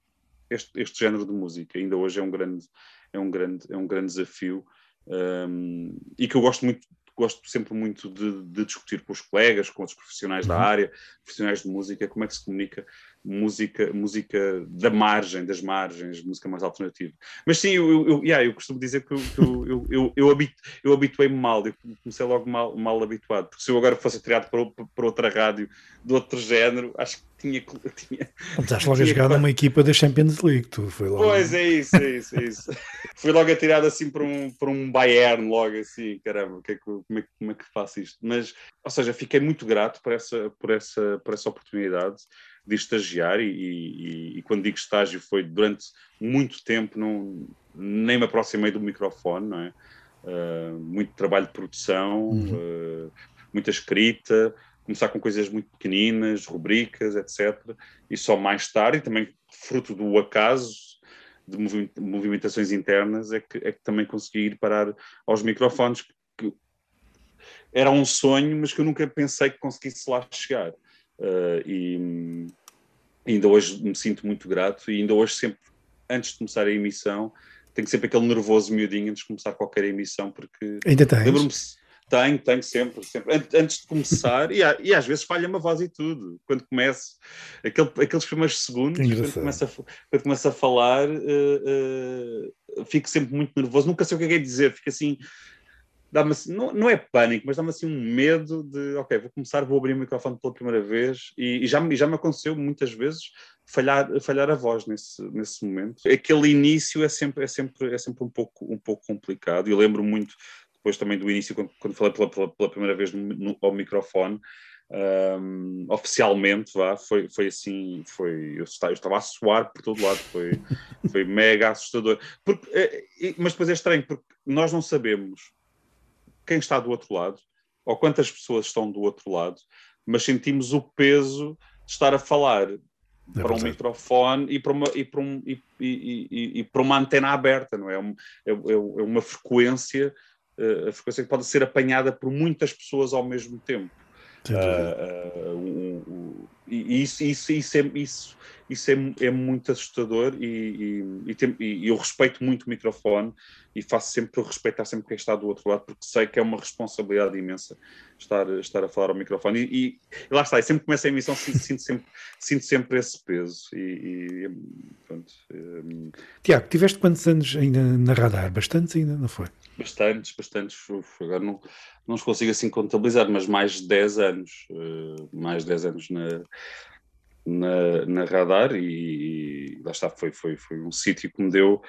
este, este género de música. Ainda hoje é um grande, é um grande, é um grande desafio. Um, e que eu gosto muito gosto sempre muito de, de, discutir com os colegas, com os profissionais da uhum. área, profissionais de música, como é que se comunica música, música da margem, das margens, música mais alternativa. Mas sim, eu, eu, yeah, eu costumo dizer que eu, eu, eu, eu, eu, habitu, eu habituei-me mal, eu comecei logo mal, mal habituado, porque se eu agora fosse criado para, para outra rádio de outro género, acho que tinha. tinha Estás logo a jogar numa equipa da Champions League, tu foi logo. Pois é isso, é isso, é isso. Fui logo atirado assim para um, para um Bayern, logo assim, caramba, que é que, como, é, como é que faço isto? Mas, ou seja, fiquei muito grato por essa, por essa, por essa oportunidade de estagiar e, e, e, quando digo estágio foi durante muito tempo, não, nem me aproximei do microfone, não é? Uh, muito trabalho de produção, uhum. uh, muita escrita, começar com coisas muito pequeninas, rubricas, etc. E só mais tarde, e também fruto do acaso, de movimentações internas, é que, é que também consegui ir parar aos microfones, que era um sonho, mas que eu nunca pensei que conseguisse lá chegar. Uh, e ainda hoje me sinto muito grato e ainda hoje sempre, antes de começar a emissão, tenho sempre aquele nervoso miudinho antes de começar qualquer emissão, porque ainda tens? Lembro-me, tenho, tenho sempre, sempre. Antes de começar, e, e, às vezes falha-me a voz e tudo. Quando começo, aquele, aqueles primeiros segundos, quando começo, a, quando começo a falar, uh, uh, fico sempre muito nervoso. Nunca sei o que é que é dizer, fico assim, dá-me assim, não, não é pânico, mas dá-me assim um medo de, ok, vou começar, vou abrir o microfone pela primeira vez e, e já, já me aconteceu muitas vezes falhar, falhar a voz nesse, nesse momento. Aquele início é sempre, é sempre, é sempre um, pouco, um pouco complicado. Eu lembro muito depois também do início, quando, quando falei pela, pela, pela, primeira vez no, no, ao microfone, um, oficialmente, vá, foi, foi assim, foi, eu estava, eu estava a suar por todo lado, foi, foi mega assustador. Porque, é, mas depois é estranho, porque nós não sabemos quem está do outro lado, ou quantas pessoas estão do outro lado, mas sentimos o peso de estar a falar é para um microfone e para uma, e para um, e, e, e, para uma antena aberta, não é? É, é, é uma frequência, uh, a frequência que pode ser apanhada por muitas pessoas ao mesmo tempo. Uh, uh, e isso, isso, isso, é, isso, isso é, é muito assustador e, e, e, tem, e, eu respeito muito o microfone e faço sempre por respeitar sempre quem está do outro lado, porque sei que é uma responsabilidade imensa estar, estar a falar ao microfone. E, e lá está, e sempre que começo a emissão sinto, sinto, sempre, sinto sempre esse peso. E, pronto, um... Tiago, tiveste quantos anos ainda na radar? Bastantes ainda, não foi? Bastantes, bastantes. Agora não, não os consigo assim contabilizar, mas mais de 10 anos. Uh, mais de 10 anos na, na, na radar e, e, lá está, foi, foi, foi um sítio que me deu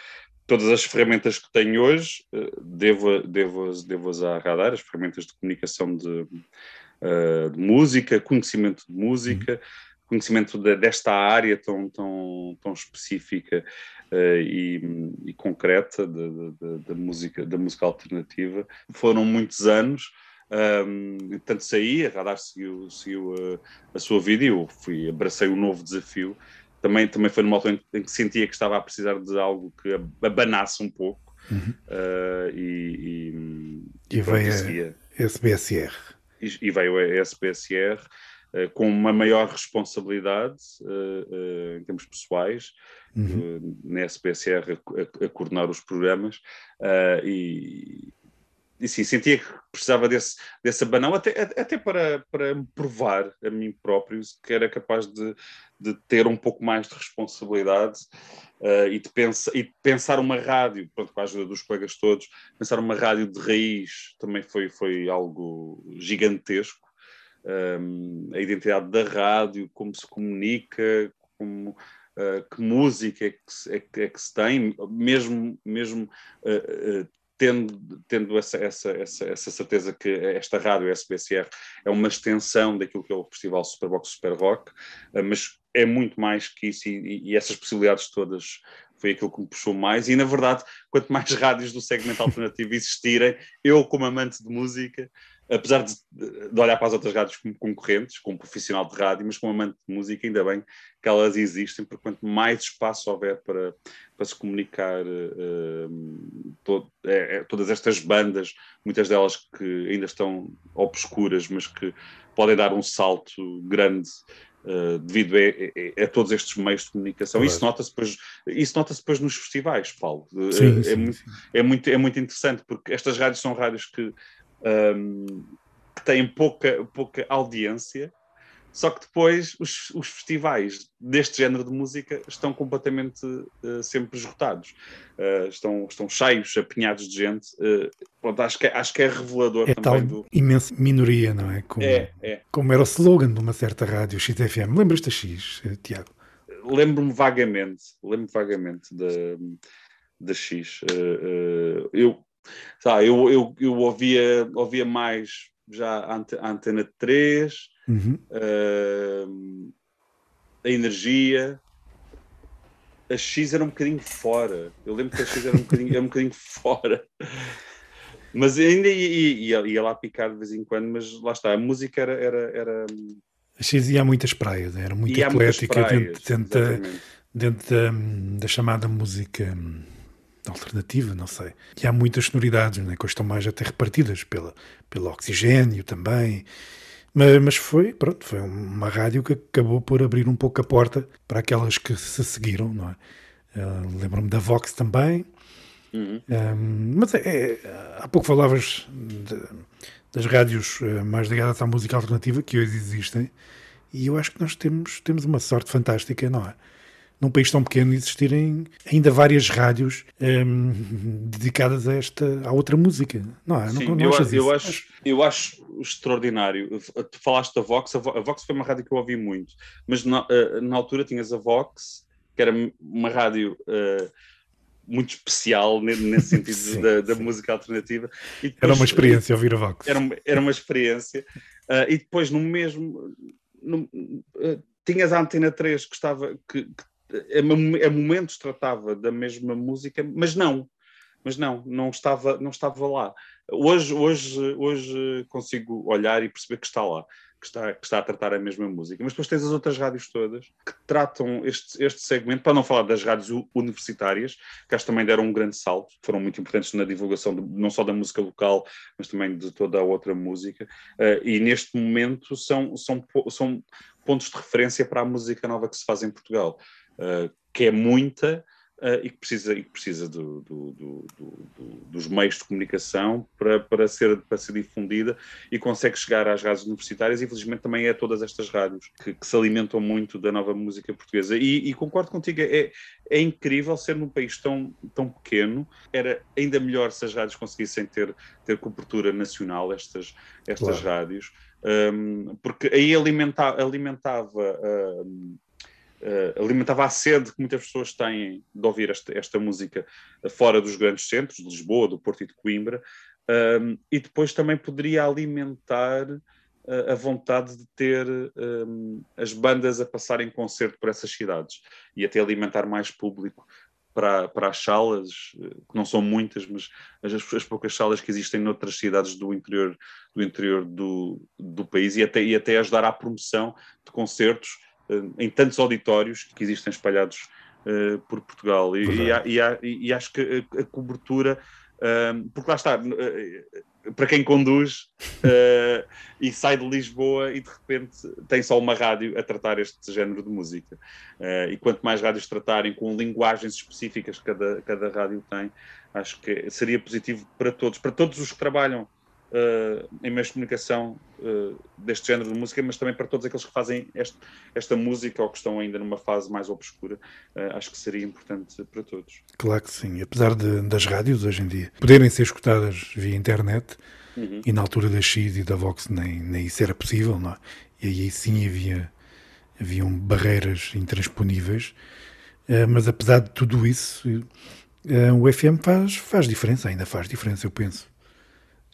todas as ferramentas que tenho hoje, eh, devo, devo, devo à radar, as ferramentas de comunicação de, uh, de música, conhecimento de música, uhum. conhecimento de, desta área tão, tão, tão específica uh, e, e, concreta da música, da música alternativa. Foram muitos anos um, tanto saí, a Radar seguiu, seguiu a, a sua vida e eu fui, abracei um novo desafio. Também, também foi numa altura em, que sentia que estava a precisar de algo que abanasse um pouco. Uhum. Uh, e, e, e veio a SBSR. E, e veio a SBSR uh, com uma maior responsabilidade uh, em termos pessoais, uhum. na SBSR a, a, a, coordenar os programas e, e sim, sentia que precisava desse, desse abanão, até, até para, para me provar a mim próprio que era capaz de, de ter um pouco mais de responsabilidade uh, e, de pensa, e de pensar uma rádio, pronto, com a ajuda dos colegas todos, pensar uma rádio de raiz também foi, foi algo gigantesco. Um, a identidade da rádio, como se comunica, como, uh, que música é que, é, é que se tem, mesmo, mesmo uh, tendo, tendo essa, essa, essa, essa, certeza que esta rádio, SBCR, é uma extensão daquilo que é o Festival Superbox Super Rock, eh, mas é muito mais que isso e, e, essas possibilidades todas foi aquilo que me puxou mais. E na verdade quanto mais rádios do segmento alternativo existirem eu como amante de música apesar de, de, olhar para as outras rádios como concorrentes, como profissional de rádio, mas como amante de música, ainda bem que elas existem, porque quanto mais espaço houver para, para se comunicar uh, todo, é, é, todas estas bandas, muitas delas que ainda estão obscuras, mas que podem dar um salto grande Uh, devido a, a, a, todos estes meios de comunicação. Claro. Isso nota-se depois, isso nota depois nos festivais, Paulo. Sim, uh, sim, é, muito, é, muito, é muito interessante, porque estas rádios são rádios que um, que têm pouca, pouca audiência, só que depois os, os festivais deste género de música estão completamente uh, sempre esgotados. Uh, estão, estão cheios, apinhados de gente. Uh, pronto, acho, que, é, acho que é revelador é também tal do... imensa minoria, não é? Como, é, é? como era o slogan de uma certa rádio, XFM. Lembras da X, Tiago? Lembro-me vagamente, lembro-me vagamente da, da X. eu Sabe, eu, eu, eu ouvia, ouvia mais já a Antena 3, uhum. uh, a Energia. A X era um bocadinho fora. Eu lembro que a X era um bocadinho, era um bocadinho fora. Mas ainda ia, ia, ia, lá picar de vez em quando, mas lá está, a música era. era, era... A X ia a muitas praias, era muito eclética praias, dentro, dentro, da, dentro da, da chamada música alternativa, não sei. E há muitas sonoridades, né, que estão mais até repartidas pela, pelo oxigênio também. Mas, mas foi, pronto, foi uma rádio que acabou por abrir um pouco a porta para aquelas que se seguiram, não é? Uh, Lembro-me da Vox também. Uhum. Um, mas é, é, há pouco falavas de, das rádios uh, mais ligadas à música alternativa que hoje existem e eu acho que nós temos, temos uma sorte fantástica, não é? Num país tão pequeno existirem ainda várias rádios um, dedicadas a esta a outra música não é? Sim, não, não eu, acho, eu, acho, eu acho extraordinário. Tu falaste da Vox a Vox foi uma rádio que eu ouvi muito mas na, eh, na altura tinhas a Vox que era uma rádio uh, muito especial nesse sentido sim, da, da música alternativa. Depois, era uma experiência ouvir a Vox. Era, era uma experiência. Uh, e depois no mesmo no, uh, tinhas a Antena 3 que estava que, que a, a momentos tratava da mesma música, mas não, mas não, não estava, não estava lá. Hoje, hoje, hoje consigo olhar e perceber que está lá, que está, que está a tratar a mesma música. Mas depois tens as outras rádios todas que tratam este, este segmento, para não falar das rádios universitárias, que acho também deram um grande salto, foram muito importantes na divulgação de, não só da música local, mas também de toda a outra música. Uh, e neste momento são, são, são pontos de referência para a música nova que se faz em Portugal, uh, que é muita, uh, e que precisa, e que precisa do, do, do, dos meios de comunicação para, para, ser, para ser difundida e consegue chegar às rádios universitárias e felizmente também é a todas estas rádios que, que se alimentam muito da nova música portuguesa. E, e, concordo contigo, é, é incrível ser num país tão, tão pequeno, era ainda melhor se as rádios conseguissem ter, ter cobertura nacional, estas, estas claro. rádios, um, porque aí alimenta, alimentava. Um, uh, alimentava a sede que muitas pessoas têm de ouvir esta, esta música fora dos grandes centros, de Lisboa, do Porto e de Coimbra, um, e depois também poderia alimentar uh, a vontade de ter um, as bandas a passarem concerto por essas cidades e até alimentar mais público para, para as salas, que não são muitas, mas as, as, poucas salas que existem noutras cidades do interior do, interior do, do país e até, e até ajudar à promoção de concertos eh, em tantos auditórios que existem espalhados uh, por Portugal. E, e, e, e, acho que a, a cobertura, uh, porque lá está, uh, para quem conduz e sai de Lisboa e de repente tem só uma rádio a tratar este género de música. e quanto mais rádios tratarem com linguagens específicas que cada, cada rádio tem, acho que seria positivo para todos, para todos os que trabalham uh, em meios de comunicação uh, deste género de música, mas também para todos aqueles que fazem este, esta música ou que estão ainda numa fase mais obscura, uh, acho que seria importante para todos. Claro que sim, apesar de, das rádios hoje em dia poderem ser escutadas via internet, uhum. e na altura da X e da Vox nem, nem isso era possível, não é? e aí sim havia, haviam barreiras intransponíveis, mas apesar de tudo isso, o FM faz, faz diferença, ainda faz diferença, eu penso.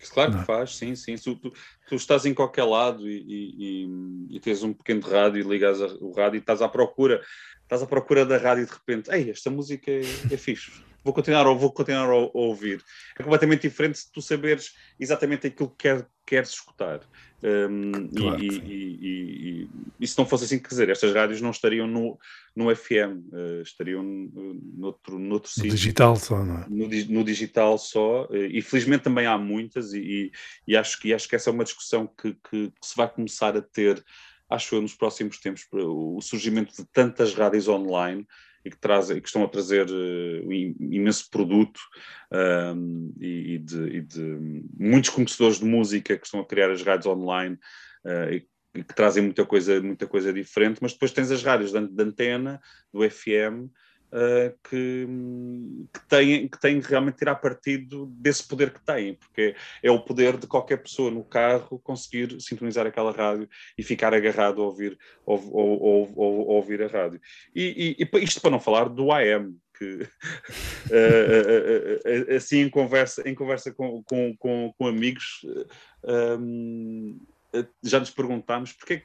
Claro que faz, sim, sim. Tu, tu, tu, estás em qualquer lado e, e, e, tens um pequeno rádio e ligas o rádio e estás à procura, estás à procura da rádio e de repente, ei, esta música é, é fixe vou continuar ou vou continuar a, ouvir. É completamente diferente se tu saberes exatamente aquilo que quer, queres escutar. Um, claro, e, e, e, e, se não fosse assim, quer dizer, estas rádios não estariam no, no FM, uh, eh, estariam noutro, noutro no sítio. digital só, não é? No, no digital só, uh, e felizmente também há muitas, e, e, acho, que, acho que essa é uma discussão que, que, que se vai começar a ter, acho eu, nos próximos tempos, o surgimento de tantas rádios online e que, trazem, que estão a trazer uh, imenso produto um, e, de, e, de, muitos conhecedores de música que estão a criar as rádios online uh, e, e, que trazem muita coisa, muita coisa diferente, mas depois tens as rádios de, de antena, do FM, uh, que, que, têm, que têm realmente tirar partido desse poder que têm, porque é o poder de qualquer pessoa no carro conseguir sintonizar aquela rádio e ficar agarrado a ouvir, ou, ou, ou, ou ouvir a rádio. E, e, e, isto para não falar do AM, que uh, uh, assim em conversa, em conversa com, com, com, com amigos um, já nos perguntámos porque,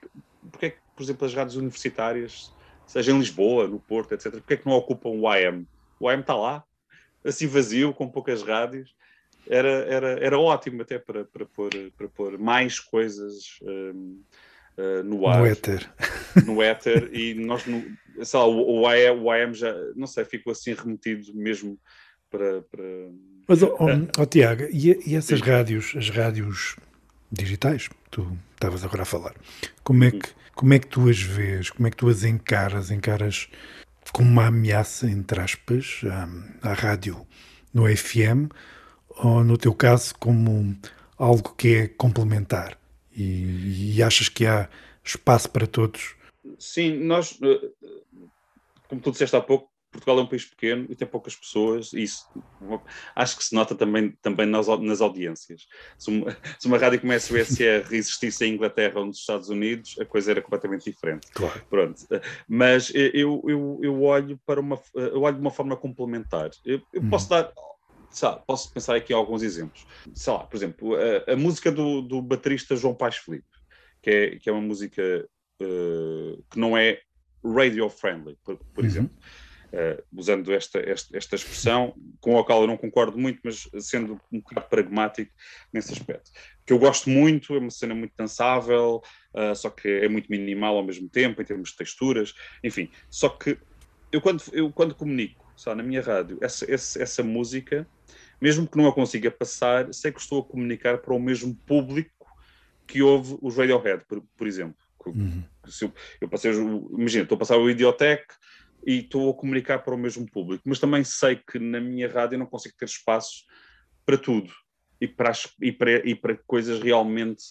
porque é por exemplo, as rádios universitárias seja em Lisboa, no Porto, etc. Porquê é que não ocupam o AM? O AM está lá, assim vazio, com poucas rádios. Era, era, era ótimo até para, para, pôr, para pôr mais coisas um, uh, eh, no ar. No éter. No éter. e nós, no, sei lá, o, o, AM, o AM já, não sei, ficou assim remetido mesmo para... para... Mas, oh, oh, oh Tiago, e, e essas Sim. rádios, as rádios digitais, tu estavas agora a falar, como é que como é que tu as vês? Como é que tu as encaras? Encaras como uma ameaça, entre aspas, à, à rádio no FM ou, no teu caso, como algo que é complementar? E, e achas que há espaço para todos? Sim, nós, eh, como tu disseste há pouco, Portugal é um país pequeno e tem poucas pessoas, e isso acho que se nota também, também nas, nas audiências. Se uma, se uma rádio como a SBSR existisse em Inglaterra ou nos Estados Unidos, a coisa era completamente diferente. Claro. Pronto. Mas eu, eu, eu olho para uma, eu olho de uma forma complementar. Eu, eu hum. posso dar lá, posso pensar aqui alguns exemplos. Sei lá, por exemplo, a, a música do, do baterista João Paz Felipe, que é, que é uma música uh, que não é radio friendly, por, por uhum. exemplo uh, usando esta, esta, esta, expressão, com a qual eu não concordo muito, mas sendo um bocado pragmático nesse aspecto. Que eu gosto muito, é uma cena muito dançável, uh, só que é muito minimal ao mesmo tempo, em termos de texturas, enfim. Só que eu quando, eu, quando comunico sabe, na minha rádio essa, essa, essa música, mesmo que não a consiga passar, sei que estou a comunicar para o mesmo público que ouve os Radiohead, por, por exemplo. Uhum. se eu, eu passei, imagina, estou a passar o Idiotec e estou a comunicar para o mesmo público, mas também sei que na minha rádio não consigo ter espaço para tudo e para, e para, e para coisas realmente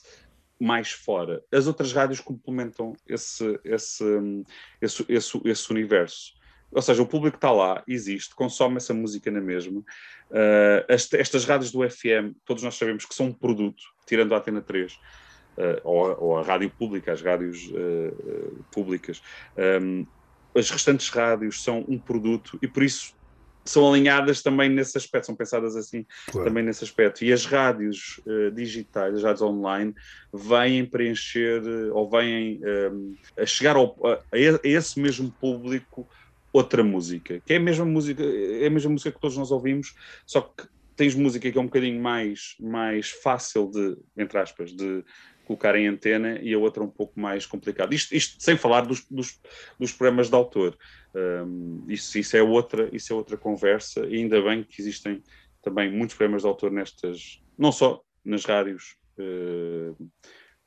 mais fora. As outras rádios complementam esse, esse, esse, esse, esse universo. Ou seja, o público está lá, existe, consome essa música na mesma. Uh, estas rádios do FM, todos nós sabemos que são um produto, tirando a Atena 3, uh, ah, ou, ou, a rádio pública, as rádios uh, públicas. Um, as restantes rádios são um produto e por isso são alinhadas também nesse aspecto, são pensadas assim claro. também nesse aspecto. E as rádios uh, digitais, as rádios online, vêm preencher ou vêm um, a chegar ao, a, a, esse mesmo público outra música, que é a mesma música, é a mesma música que todos nós ouvimos, só que tens música que é um bocadinho mais, mais fácil de, entre aspas, de colocar em antena e a outra um pouco mais complicada. Isto, isto sem falar dos, dos, dos programas de autor. Um, isso, isso, é outra, isso é outra conversa e ainda bem que existem também muitos programas de autor nestas, não só nas rádios uh,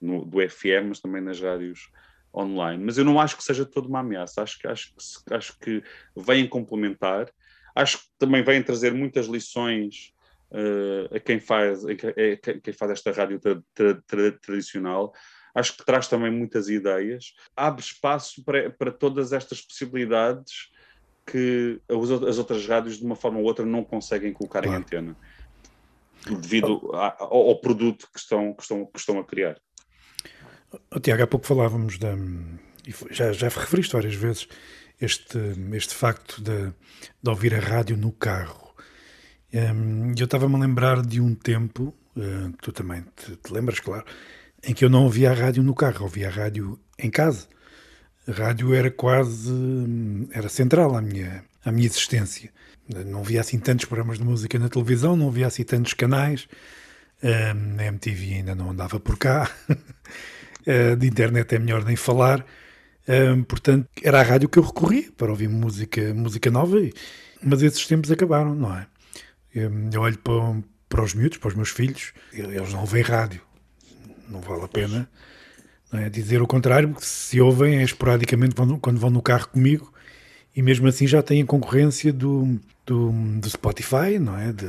no, do FM, mas também nas rádios online, mas eu não acho que seja toda uma ameaça, acho que, acho, acho que vêm complementar, acho que também vêm trazer muitas lições uh, a, quem faz, a, quem faz esta rádio tra, tra, tra, tradicional, acho que traz também muitas ideias, abre espaço para, para todas estas possibilidades que as outras rádios, de uma forma ou outra, não conseguem colocar claro. em antena, devido ao, ao produto que estão, que, estão, que estão a criar. Oh, Tiago, há pouco falávamos da. Já, já referiste várias vezes este, este facto de, de ouvir a rádio no carro. Um, eu estava-me a lembrar de um tempo, uh, tu também te, te, lembras, claro, em que eu não ouvia a rádio no carro, ouvia a rádio em casa. A rádio era quase. era central à minha, à minha existência. Não via assim tantos programas de música na televisão, não via assim tantos canais. Um, a MTV ainda não andava por cá. Eh, de internet é melhor nem falar. Uh, portanto, era a rádio que eu recorria para ouvir música, música nova, mas esses tempos acabaram, não é? Eu, eu olho para, para os miúdos, para os meus filhos, eles não ouvem rádio, não vale a pena não é? dizer o contrário, porque se ouvem é esporadicamente quando vão no carro comigo e mesmo assim já têm concorrência do, do, do Spotify, não é? De,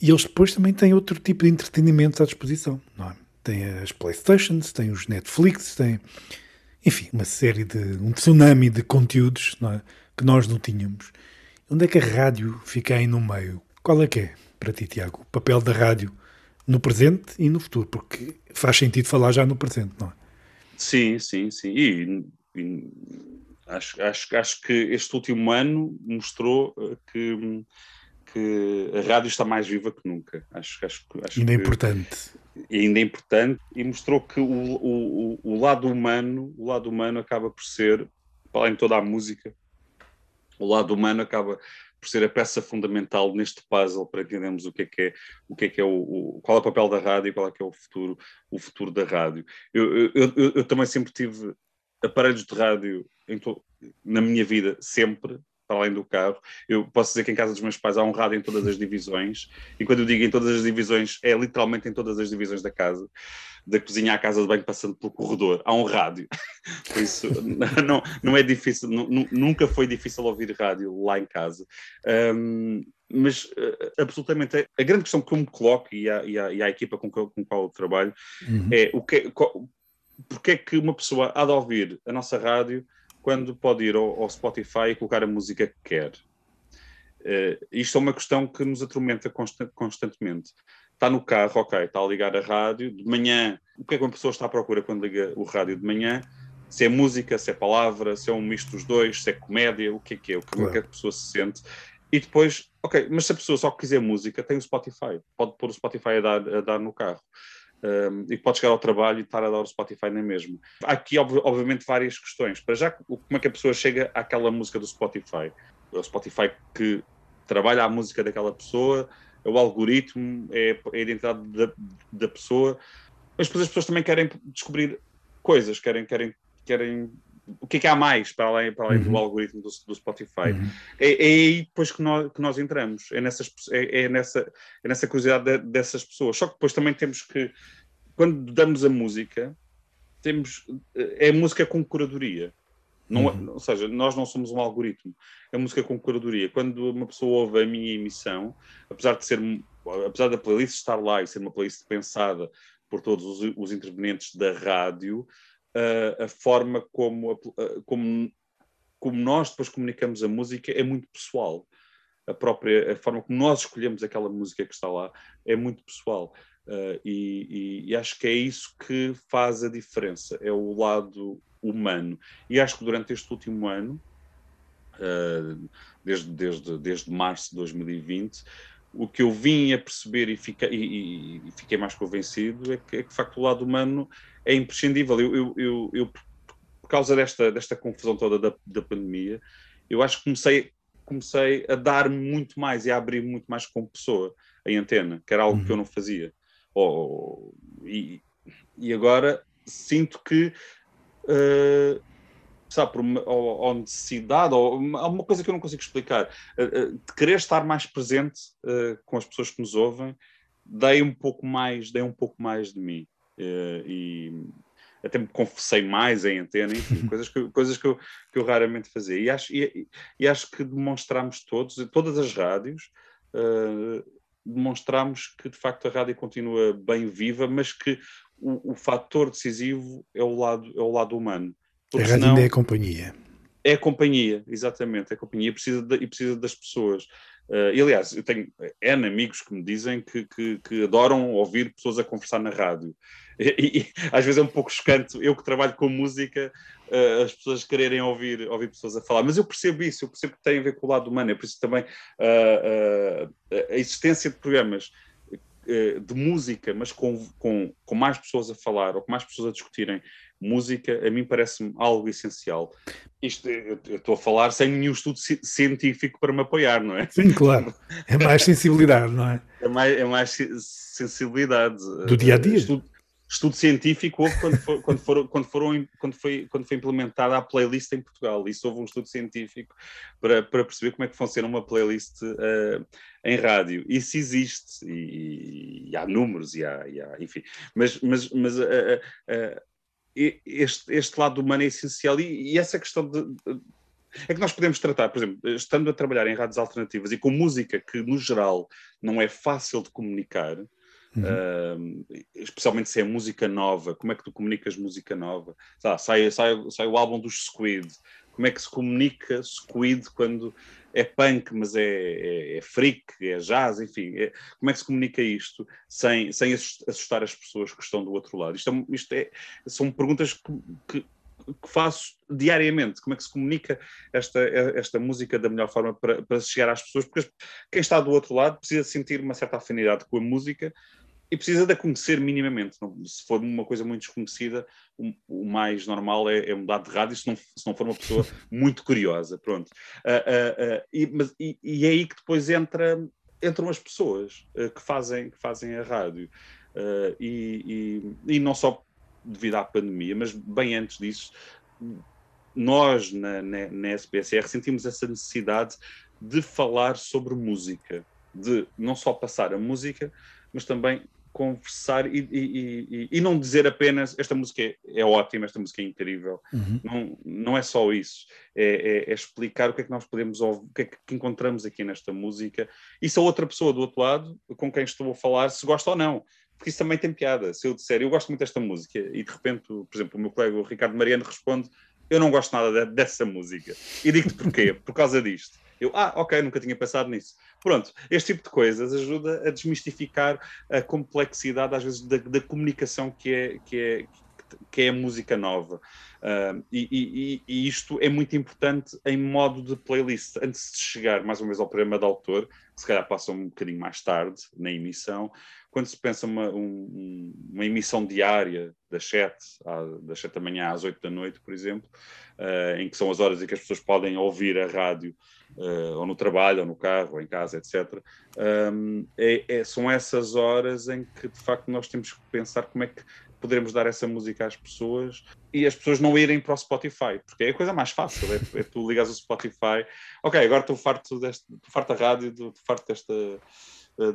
e eles depois também têm outro tipo de entretenimento à disposição, não é? tem as Playstations, tem os Netflix, tem enfim, uma série de um tsunami de conteúdos é? que nós não tínhamos. Onde é que a rádio fica aí no meio? Qual é que é, para ti, Tiago, o papel da rádio no presente e no futuro? Porque faz sentido falar já no presente, não é? Sim, sim, sim. E, e acho, acho, acho que este último ano mostrou eh, que, que a rádio está mais viva que nunca. Acho, acho, acho Ainda é importante ainda é importante e mostrou que o, o, o, lado humano, o lado humano acaba por ser, para além de toda a música, o lado humano acaba por ser a peça fundamental neste puzzle para entendermos o que é que é, o que é, que é o, o qual é o papel da rádio e qual é que é o futuro, o futuro da rádio. Eu, eu, eu, eu também sempre tive aparelhos de rádio to, na minha vida, sempre, para além do carro. Eu posso dizer que em casa dos meus pais há um rádio em todas as divisões, e quando eu digo em todas as divisões, é literalmente em todas as divisões da casa, da cozinha à casa de banho, passando pelo corredor, há um rádio. Por isso, não, não é difícil, não, nunca foi difícil ouvir rádio lá em casa. Um, mas uh, absolutamente a grande questão que eu me coloco e a, e e equipa com, que, com qual eu trabalho uhum. é o que, qual, porque é que uma pessoa há de ouvir a nossa rádio quando pode ir ao, ao Spotify e colocar a música que quer. Uh, isto é uma questão que nos atormenta constant, constantemente. Está no carro, ok, está a ligar a rádio, de manhã, o que é que uma pessoa está à procura quando liga o rádio de manhã? Se é música, se é palavra, se é um misto dos dois, se é comédia, o que é que é, o que, claro. é que a pessoa se sente. E depois, ok, mas se a pessoa só quiser música, tem o Spotify, pode pôr o Spotify a dar, a dar no carro um, e pode chegar ao trabalho e estar a dar o Spotify nem mesmo. Há aqui, ob obviamente, várias questões. Para já, como é que a pessoa chega àquela música do Spotify? É o Spotify que trabalha a música daquela pessoa, é o algoritmo, é, é a identidade da, da pessoa, mas depois as pessoas também querem descobrir coisas, querem, querem, querem o que é que há mais para além, para além uhum. do algoritmo do, do Spotify? Uhum. É, é, aí depois que nós, que nós entramos, é, nessas, é, é, nessa, é nessa curiosidade de, dessas pessoas. Só que depois também temos que, quando damos a música, temos é música com curadoria. Não, é, Uhum. Ou seja, nós não somos um algoritmo, é música com curadoria. Quando uma pessoa ouve a minha emissão, apesar de ser, apesar da playlist estar lá e ser uma playlist pensada por todos os, os intervenientes da rádio, uh, a forma como, como, como nós depois comunicamos a música é muito pessoal. A própria a forma como nós escolhemos aquela música que está lá é muito pessoal. Uh, e, e, e acho que é isso que faz a diferença, é o lado humano. E acho que durante este último ano, uh, desde, desde, desde março de 2020, o que eu vim a perceber e fiquei, e, e fiquei mais convencido é que, é que, de facto, o lado humano é imprescindível. Eu, eu, eu, eu por causa desta, desta confusão toda da, da pandemia, eu acho que comecei, comecei a dar muito mais e a abrir muito mais como pessoa em antena, que era algo uhum. que eu não fazia. Oh, e, e agora sinto que Uh, sabe, por uma, ou, ou, necessidade, ou alguma coisa que eu não consigo explicar, uh, uh, de querer estar mais presente com as pessoas que nos ouvem, dei um pouco mais, dei um pouco mais de mim. e até me confessei mais em antena, enfim, coisas, que, coisas que, eu, que eu raramente fazia. E acho, e, e acho que demonstramos todos, todas as rádios, demonstramos que de facto a rádio continua bem viva, mas que o, o fator decisivo é o lado, é o lado humano. Porque a rádio senão, é a companhia. É a companhia, exatamente. É a companhia precisa de, e precisa das pessoas. Uh, e, aliás, eu tenho N amigos que me dizem que, que, que adoram ouvir pessoas a conversar na rádio. E, e, às vezes é um pouco chocante, eu que trabalho com música, uh, as pessoas quererem ouvir, ouvir pessoas a falar. Mas eu percebo isso, eu percebo que tem a ver com o lado humano. É por isso também uh, a existência de programas de música, mas com, com, com mais pessoas a falar ou com mais pessoas a discutirem música, a mim parece-me algo essencial. Isto, eu estou a falar sem nenhum estudo científico para me apoiar, não é? Sim, claro. É mais sensibilidade, não é? É mais, é mais sensibilidade. Do dia a dia. Estudo, estudo científico houve quando, for, quando, foram, quando, foram, quando, foi, quando foi implementada a playlist em Portugal. Isso houve um estudo científico para, para perceber como é que funciona uma playlist uh, em rádio. Isso existe, e, e há números, e há, e há, enfim. Mas, mas, mas uh, uh, este, este lado humano é essencial, e, e essa questão de, de é que nós podemos tratar, por exemplo, estando a trabalhar em rádios alternativas e com música que, no geral, não é fácil de comunicar, Uhum. Uh, especialmente se é música nova, como é que tu comunicas música nova? Sai, sai, sai o álbum dos Squid, como é que se comunica Squid quando é punk, mas é, é, é freak, é jazz, enfim, é, como é que se comunica isto sem, sem assustar as pessoas que estão do outro lado? Isto, é, isto é, são perguntas que, que que faço diariamente, como é que se comunica esta, esta música da melhor forma para, para chegar às pessoas, porque quem está do outro lado precisa sentir uma certa afinidade com a música e precisa de a conhecer minimamente. se for uma coisa muito desconhecida, o, mais normal é, é, mudar de rádio, se não, se não for uma pessoa muito curiosa, pronto. Uh, uh, uh, e, mas, e, e, é aí que depois entra, entram as pessoas que, fazem, que fazem a rádio. E, e, e não só devido à pandemia, mas bem antes disso, nós na, na, na SPSR sentimos essa necessidade de falar sobre música, de não só passar a música, mas também conversar e, e, e, e, não dizer apenas esta música é, é, ótima, esta música é incrível. Uhum. Não, não é só isso. É, é, é, explicar o que é que nós podemos ouvir, o que é que encontramos aqui nesta música. E se a outra pessoa do outro lado, com quem estou a falar, se gosta ou não. Porque isso também tem piada. Se eu disser, eu gosto muito desta música, e de repente, por exemplo, o meu colega o Ricardo Mariano responde, eu não gosto nada de, dessa música. E digo-te porquê? Por causa disto. Eu, ah, ok, nunca tinha pensado nisso. Pronto, este tipo de coisas ajuda a desmistificar a complexidade, às vezes, da, da comunicação que é, que é, que é a música nova. Uh, e, e, e, isto é muito importante em modo de playlist. Antes de chegar mais uma vez ao programa de autor, se calhar passa um bocadinho mais tarde na emissão, quando se pensa uma, um, uma emissão diária das 7, das 7 da manhã às 8 da noite, por exemplo, uh, em que são as horas em que as pessoas podem ouvir a rádio uh, ou no trabalho, ou no carro, ou em casa, etc. Um, é, é, são essas horas em que, de facto, nós temos que pensar como é que poderemos dar essa música às pessoas e as pessoas não irem para o Spotify, porque é a coisa mais fácil, é, é tu ligas o Spotify, ok, agora estou farto, deste, farto da rádio, estou farto desta,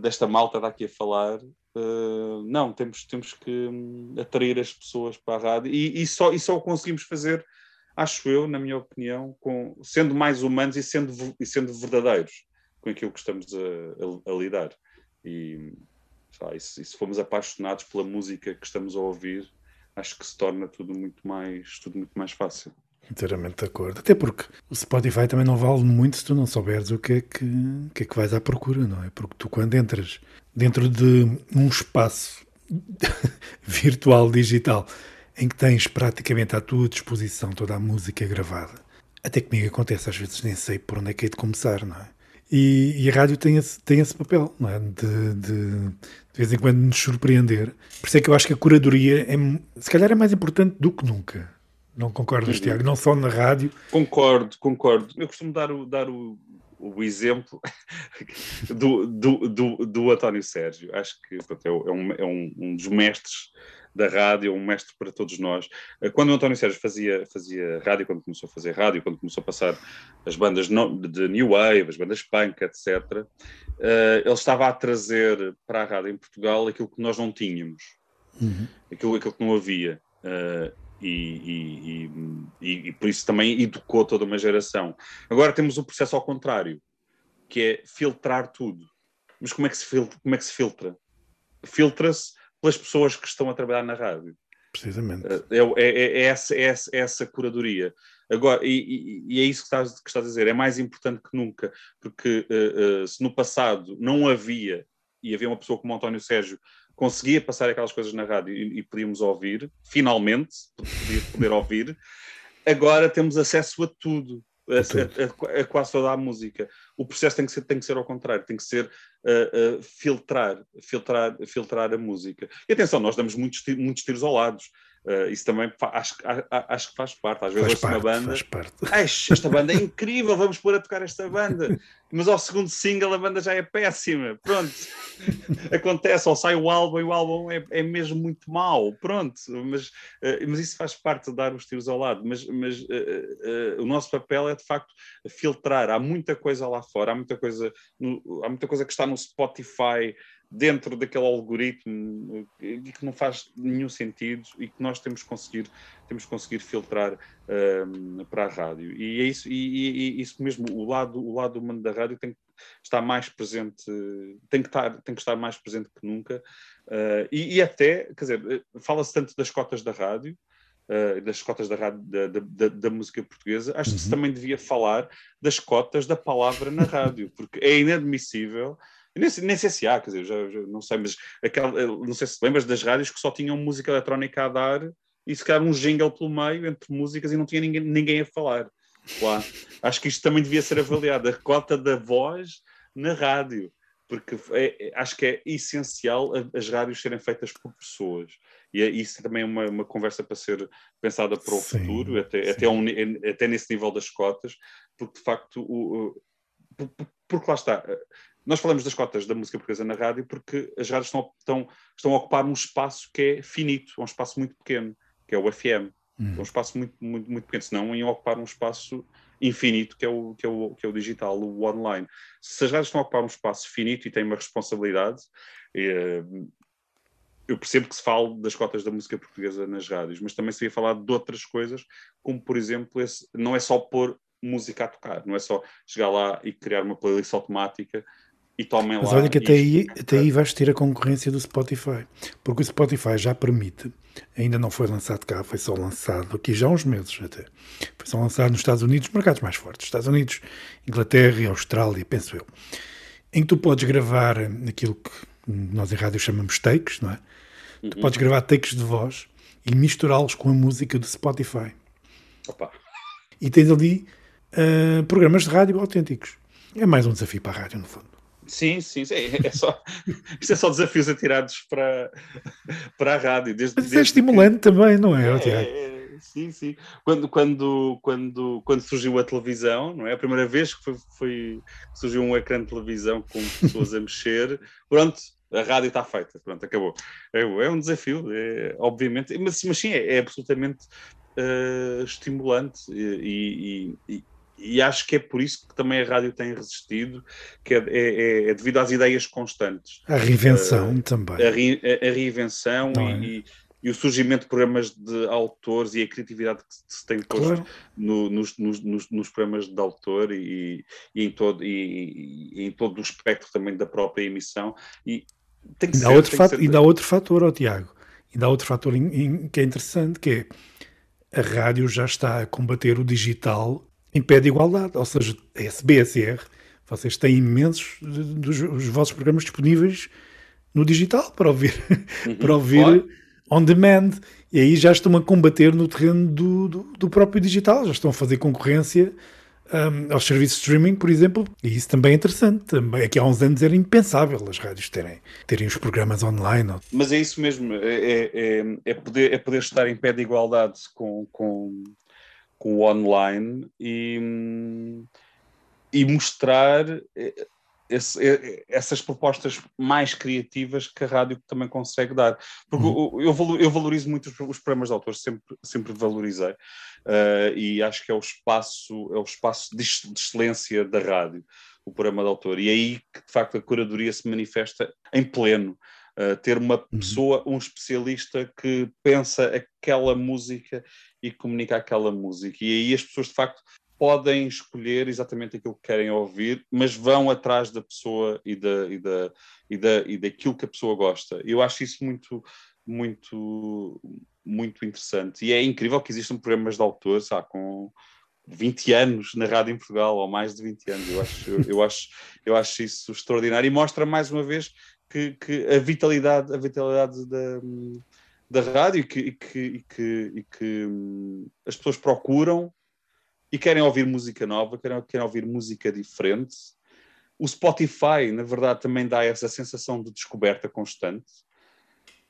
desta malta daqui a falar, Uh, não, temos, temos que hum, atrair as pessoas para a rádio e, e, só, e só o conseguimos fazer, acho eu, na minha opinião, com, sendo mais humanos e sendo, e sendo verdadeiros com aquilo que estamos a, a, a lidar. E, e, se, e se formos apaixonados pela música que estamos a ouvir, acho que se torna tudo muito mais, tudo muito mais fácil. Inteiramente de acordo. Até porque o Spotify também não vale muito se tu não souberes o que é que, que, é que vais à procura, não é? Porque tu, quando entras dentro de um espaço virtual, digital, em que tens praticamente à tua disposição toda a música gravada, até comigo acontece, às vezes nem sei por onde é que é de começar, não é? E, e, a rádio tem esse, tem esse papel, não é? De, de, de vez em quando nos surpreender. Por isso é que eu acho que a curadoria é, se calhar é mais importante do que nunca. Não concordas, uhum. Tiago? Não só na rádio. Concordo, concordo. Eu costumo dar o, dar o, o exemplo do, do, do, do António Sérgio. Acho que pronto, é, um, é um, um dos mestres da rádio, um mestre para todos nós. Eh, quando o António Sérgio fazia, fazia rádio, quando começou a fazer rádio, quando começou a passar as bandas de New Wave, as bandas punk, etc., uh, ele estava a trazer para a rádio em Portugal aquilo que nós não tínhamos, uhum. aquilo, aquilo que não havia. Uh, e, e, e, e, por isso também educou toda uma geração. Agora temos o processo ao contrário, que é filtrar tudo. Mas como é que se filtra? Como é que se filtra? Filtra-se pelas pessoas que estão a trabalhar na rádio. Precisamente. É, é, é, é essa, é, essa, é essa curadoria. Agora, e, e, é isso que estás, que estás a dizer, é mais importante que nunca, porque uh, uh, se no passado não havia, e havia uma pessoa como o António Sérgio conseguia passar aquelas coisas na rádio e, e podíamos ouvir, finalmente, podia poder ouvir. Agora temos acesso a tudo, a, a, a, a, quase toda a música. O processo tem que ser, tem que ser ao contrário, tem que ser uh, uh, filtrar, filtrar, filtrar a música. E atenção, nós damos muitos, muitos tiros ao lado. Uh, isso também acho, acho que faz parte. Às vezes faz parte, uma banda. Faz parte. esta banda é incrível, vamos pôr a tocar esta banda. Mas ao segundo single a banda já é péssima. Pronto. Acontece, ou sai o álbum e o álbum é, é mesmo muito mau. Pronto. Mas, uh, mas isso faz parte de dar os tiros ao lado. Mas, mas uh, o nosso papel é de facto filtrar. Há muita coisa lá fora, há muita coisa, no, há muita coisa que está no Spotify dentro daquele algoritmo e que não faz nenhum sentido e que nós temos que conseguir, temos que conseguir filtrar um, para a rádio. E é isso, e, e, isso mesmo, o lado, o lado humano da rádio tem que estar mais presente, tem que estar, tem que estar mais presente que nunca. Uh, e, e, até, quer dizer, fala-se tanto das cotas da rádio, Uh, das cotas da, rádio, da, da, da, música portuguesa, acho que se uhum. também devia falar das cotas da palavra na rádio, porque é inadmissível nem, nem sei se há, quer dizer, já, já não sei, mas aquela, não sei se lembras das rádios que só tinham música eletrónica a dar e se calhar um jingle pelo meio entre músicas e não tinha ninguém, ninguém a falar. Lá. Acho que isto também devia ser avaliado, a cota da voz na rádio, porque é, é, acho que é essencial as rádios serem feitas por pessoas. E é, isso também é uma, uma conversa para ser pensada para o sim, futuro, até, até, um, até nesse nível das cotas, porque de facto, o, o, porque lá está, nós falamos das cotas da música portuguesa na rádio porque as rádios estão, estão, estão a ocupar um espaço que é finito, um espaço muito pequeno, que é o FM. Hum. É um espaço muito, muito, muito pequeno, senão iam ocupar um espaço infinito, que é, o, que, é o, que é o digital, o online. Se as rádios estão a ocupar um espaço finito e têm uma responsabilidade, eh, eu percebo que se fala das cotas da música portuguesa nas rádios, mas também se ia falar de outras coisas, como por exemplo, esse, não é só pôr música a tocar, não é só chegar lá e criar uma playlist automática e tomem Mas lá. olha que até aí, até aí vais ter a concorrência do Spotify, porque o Spotify já permite, ainda não foi lançado cá, foi só lançado aqui já há uns meses até. Foi só lançado nos Estados Unidos, mercados mais fortes, Estados Unidos, Inglaterra e Austrália, penso eu, em que tu podes gravar aquilo que nós em rádio chamamos takes, não é? Uhum. Tu podes gravar takes de voz e misturá-los com a música do Spotify. Opa. E tens ali uh, programas de rádio autênticos. É mais um desafio para a rádio, no fundo. Sim, sim, sim. É só, isto é só desafios atirados para, para a rádio. Desde, Mas é estimulante que... também, não é, é, é, Sim, sim. Quando, quando, quando, quando surgiu a televisão, não é? A primeira vez que foi, foi surgiu um ecrã de televisão com pessoas a mexer, pronto, a rádio está feita, pronto, acabou. É, é um desafio, é, obviamente, mas, mas sim, é, é absolutamente uh, estimulante e, e, e e acho que é por isso que também a rádio tem resistido, que é, é, é, é devido às ideias constantes. A reinvenção uh, também. A, re, a, a reinvenção e, é? e, o surgimento de programas de autores e a criatividade que se tem posto claro. no, nos, nos, nos, programas de autor e, e em todo, e, e, em todo o espectro também da própria emissão. E tem que e, ser, dá outro fator, e dá outro fator, oh, Tiago, e dá outro fator que é interessante, que é a rádio já está a combater o digital em pé de igualdade. Ou seja, a SBSR, vocês têm imensos dos os vossos programas disponíveis no digital para ouvir, uhum. para ouvir on demand. E aí já estão a combater no terreno do, do, do próprio digital, já estão a fazer concorrência um, aos serviços de streaming, por exemplo, e isso também é interessante. Também, aqui há uns anos era impensável as rádios terem, terem os programas online. Mas é isso mesmo, é, é, é, é poder, é poder estar em pé de igualdade com, com, com o online e, e mostrar eh, esse, eh, essas propostas mais criativas que a rádio também consegue dar. Porque uhum. eu, eu valorizo muito os, os programas de autor, sempre, sempre valorizei, uh, e acho que é o espaço, é o espaço de, de, excelência da rádio, o programa de autor. E é aí que, de facto, a curadoria se manifesta em pleno. Uh, ter uma uhum. pessoa, um especialista que pensa aquela música e comunica aquela música. E aí as pessoas, de facto, podem escolher exatamente aquilo que querem ouvir, mas vão atrás da pessoa e, da, e, da, e, da, e daquilo que a pessoa gosta. Eu acho isso muito, muito, muito interessante. E é incrível que existam programas de autores sabe, com 20 anos na rádio em Portugal, ou mais de 20 anos. Eu acho, eu, eu acho, eu acho isso extraordinário e mostra mais uma vez que, que a vitalidade, a vitalidade da, da rádio e que, e que, e que, e que hum, as pessoas procuram e querem ouvir música nova, querem, querem ouvir música diferente. O Spotify, na verdade, também dá essa sensação de descoberta constante.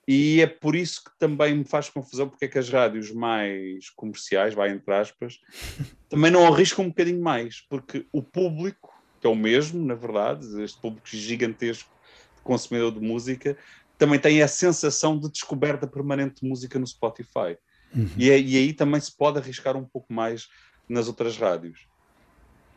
E é por isso que também me faz confusão porque é que as rádios mais comerciais, vai entre aspas, também não arriscam um bocadinho mais, porque o público, que é o mesmo, na verdade, este público gigantesco consumidor de música, também tem a sensação de descoberta permanente de música no Spotify. Uhum. E, é, e aí também se pode arriscar um pouco mais nas outras rádios.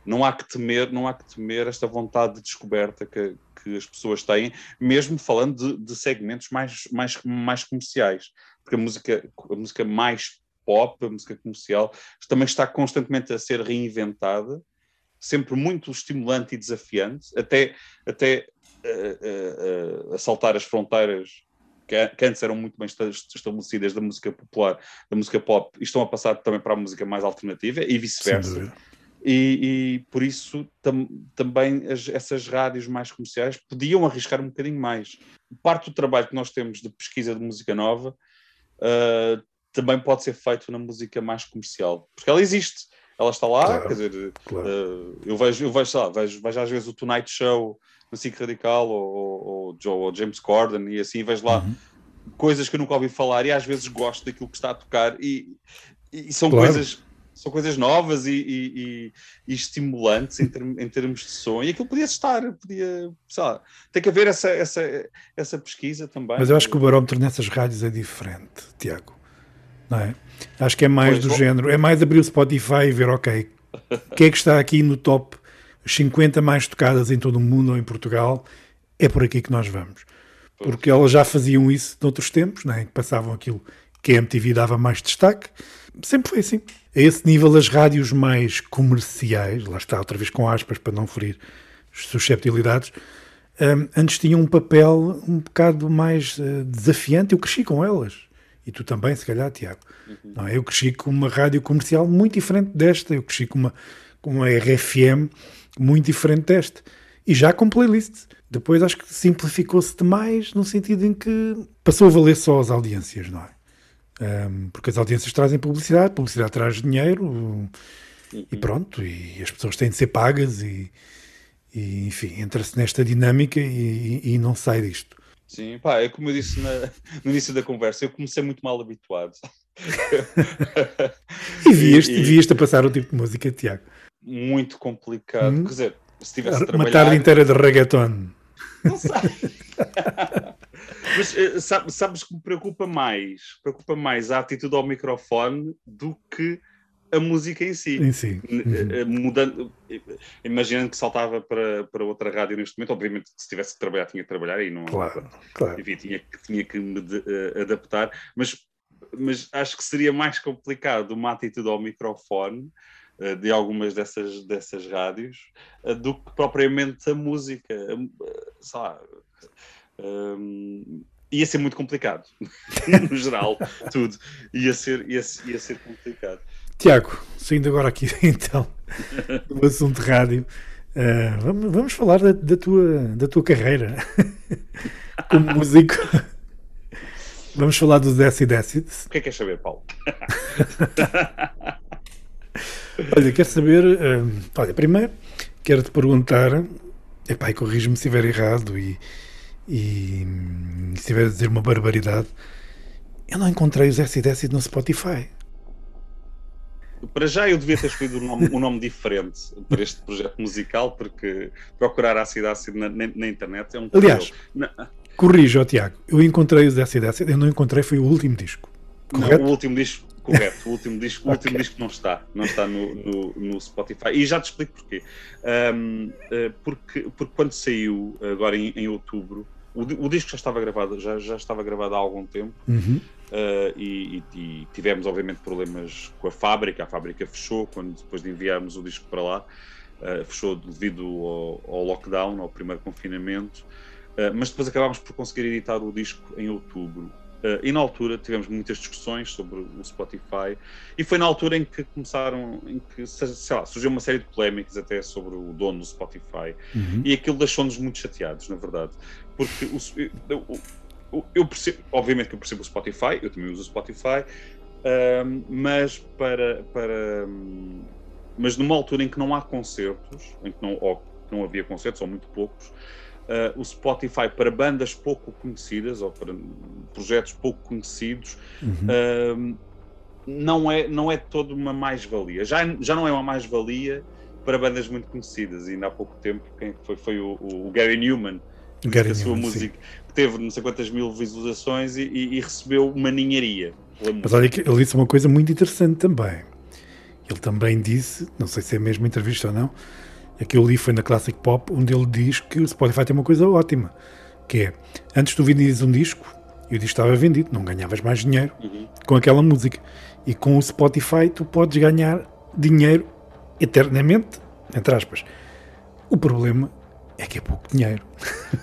Não há que temer, não há que temer esta vontade de descoberta que, que as pessoas têm, mesmo falando de, de segmentos mais, mais, mais comerciais, porque a música, a música mais pop, a música comercial, também está constantemente a ser reinventada, sempre muito estimulante e desafiante, até, até uh, uh, uh, assaltar as fronteiras que, antes eram muito bem estabelecidas da música popular, da música pop, e estão a passar também para a música mais alternativa e vice-versa. E, e, por isso tam, também as, essas rádios mais comerciais podiam arriscar um bocadinho mais. Parte do trabalho que nós temos de pesquisa de música nova uh, também pode ser feito na música mais comercial, porque ela existe, ela está lá, claro, quer dizer, claro. uh, eu vejo, eu vejo, lá, vejo, vejo às vezes o Tonight Show no SIC Radical ou, ou, ou, ou, James Corden e assim vejo lá uhum. coisas que eu nunca ouvi falar e às vezes gosto daquilo que está a tocar e, e são claro. coisas são coisas novas e, e, e estimulantes em, term, em, termos de som e aquilo podia estar, podia, lá, tem que haver essa, essa, essa pesquisa também. Mas eu acho que o barómetro nessas rádios é diferente, Tiago, não é? Acho que é mais pois, do bom. género, é mais abrir o Spotify e ver, ok, o que é que está aqui no top 50 mais tocadas em todo o mundo ou em Portugal, é por aqui que nós vamos. Porque elas já faziam isso noutros tempos, né, que passavam aquilo que a MTV dava mais destaque. Sempre foi assim. A esse nível, as rádios mais comerciais, lá está outra vez com aspas para não ferir susceptibilidades, um, antes tinham um papel um bocado mais uh, desafiante. Eu cresci com elas. E tu também, se calhar, Tiago. Uhum. Não, é? eu cresci com uma rádio comercial muito diferente desta. Eu cresci com uma, com uma RFM muito diferente deste. E já com playlist. Depois acho que simplificou-se demais no sentido em que passou a valer só as audiências, não é? Um, porque as audiências trazem publicidade, publicidade traz dinheiro uhum. e pronto, e as pessoas têm de ser pagas e, e enfim, entra-se nesta dinâmica e, e, não sai disto. Sim, pá, é como eu disse na, no início da conversa, eu comecei muito mal habituado. e vias-te e... vias a passar o tipo de música, Tiago muito complicado. Hum? Quer dizer, se tivesse Uma trabalhar... tarde inteira de reggaeton. Não sei. Mas eh, sabes que me preocupa mais? Preocupa mais a atitude ao microfone do que a música em si. Em si. Uhum. Mudando, imaginando que saltava para, para outra rádio neste momento, obviamente que se tivesse que trabalhar, tinha que trabalhar e não. Claro, claro. Enfim, tinha, tinha que me de, uh, adaptar, mas, mas acho que seria mais complicado uma atitude ao microfone uh, de algumas dessas, dessas rádios uh, do que propriamente a música. sei lá. Um, ia ser muito complicado, no geral, tudo. Ia ser, ia, ia ser complicado. Tiago, saindo agora aqui então do assunto rádio, uh, vamos, vamos falar da, da, tua, da tua carreira como músico. Vamos falar do Desce e O que é que queres saber, Paulo? olha, quero saber. Uh, olha, primeiro quero te perguntar, epá, corrige-me se estiver errado e, e, se estiver a dizer uma barbaridade. Eu não encontrei os S10 no Spotify. Para já eu devia ter escolhido um nome, um nome diferente para este projeto musical, porque procurar ácido ácido na, na, na internet é um Aliás, na... corrijo, Tiago, eu encontrei os ácido ácido, eu não encontrei, foi o último disco. Correto? Não, o último disco, correto, o último disco, o último disco não está, não está no, no, no Spotify. E já te explico porquê. Um, eh, porque, porque quando saiu, agora em, em outubro, o, o, disco já estava gravado, já, já estava gravado há algum tempo. Uhum. Uh, e, e, tivemos obviamente problemas com a fábrica, a fábrica fechou quando depois de enviarmos o disco para lá, uh, fechou devido ao, ao, lockdown, ao primeiro confinamento, uh, mas depois acabámos por conseguir editar o disco em outubro. E na altura tivemos muitas discussões sobre o Spotify e foi na altura em que começaram, em que sei lá, surgiu uma série de polémicas até sobre o dono do Spotify uhum. e aquilo deixou-nos muito chateados, na verdade, porque o, o eu percebo, obviamente que eu percebo o Spotify, eu também uso o Spotify, um, mas para, para um, mas numa altura em que não há concertos, em que não, ou não havia concertos, ou muito poucos, uh, o Spotify para bandas pouco conhecidas ou para projetos pouco conhecidos uhum. um, não, é, não é toda uma mais-valia. Já, já não é uma mais-valia para bandas muito conhecidas. E ainda há pouco tempo quem foi, foi o, o Gary Newman Gary a sua Newman, música sim. teve não sei quantas mil visualizações e, e, e recebeu uma ninharia. Mas olha que ele disse uma coisa muito interessante também. Ele também disse, não sei se é mesmo entrevista ou não, que eu li foi na Classic Pop, onde ele diz que o Spotify tem uma coisa ótima, que é, antes tu vendias um disco, e o disco estava vendido, não ganhavas mais dinheiro uhum. com aquela música. E com o Spotify tu podes ganhar dinheiro eternamente, entre aspas. O problema é que é pouco dinheiro.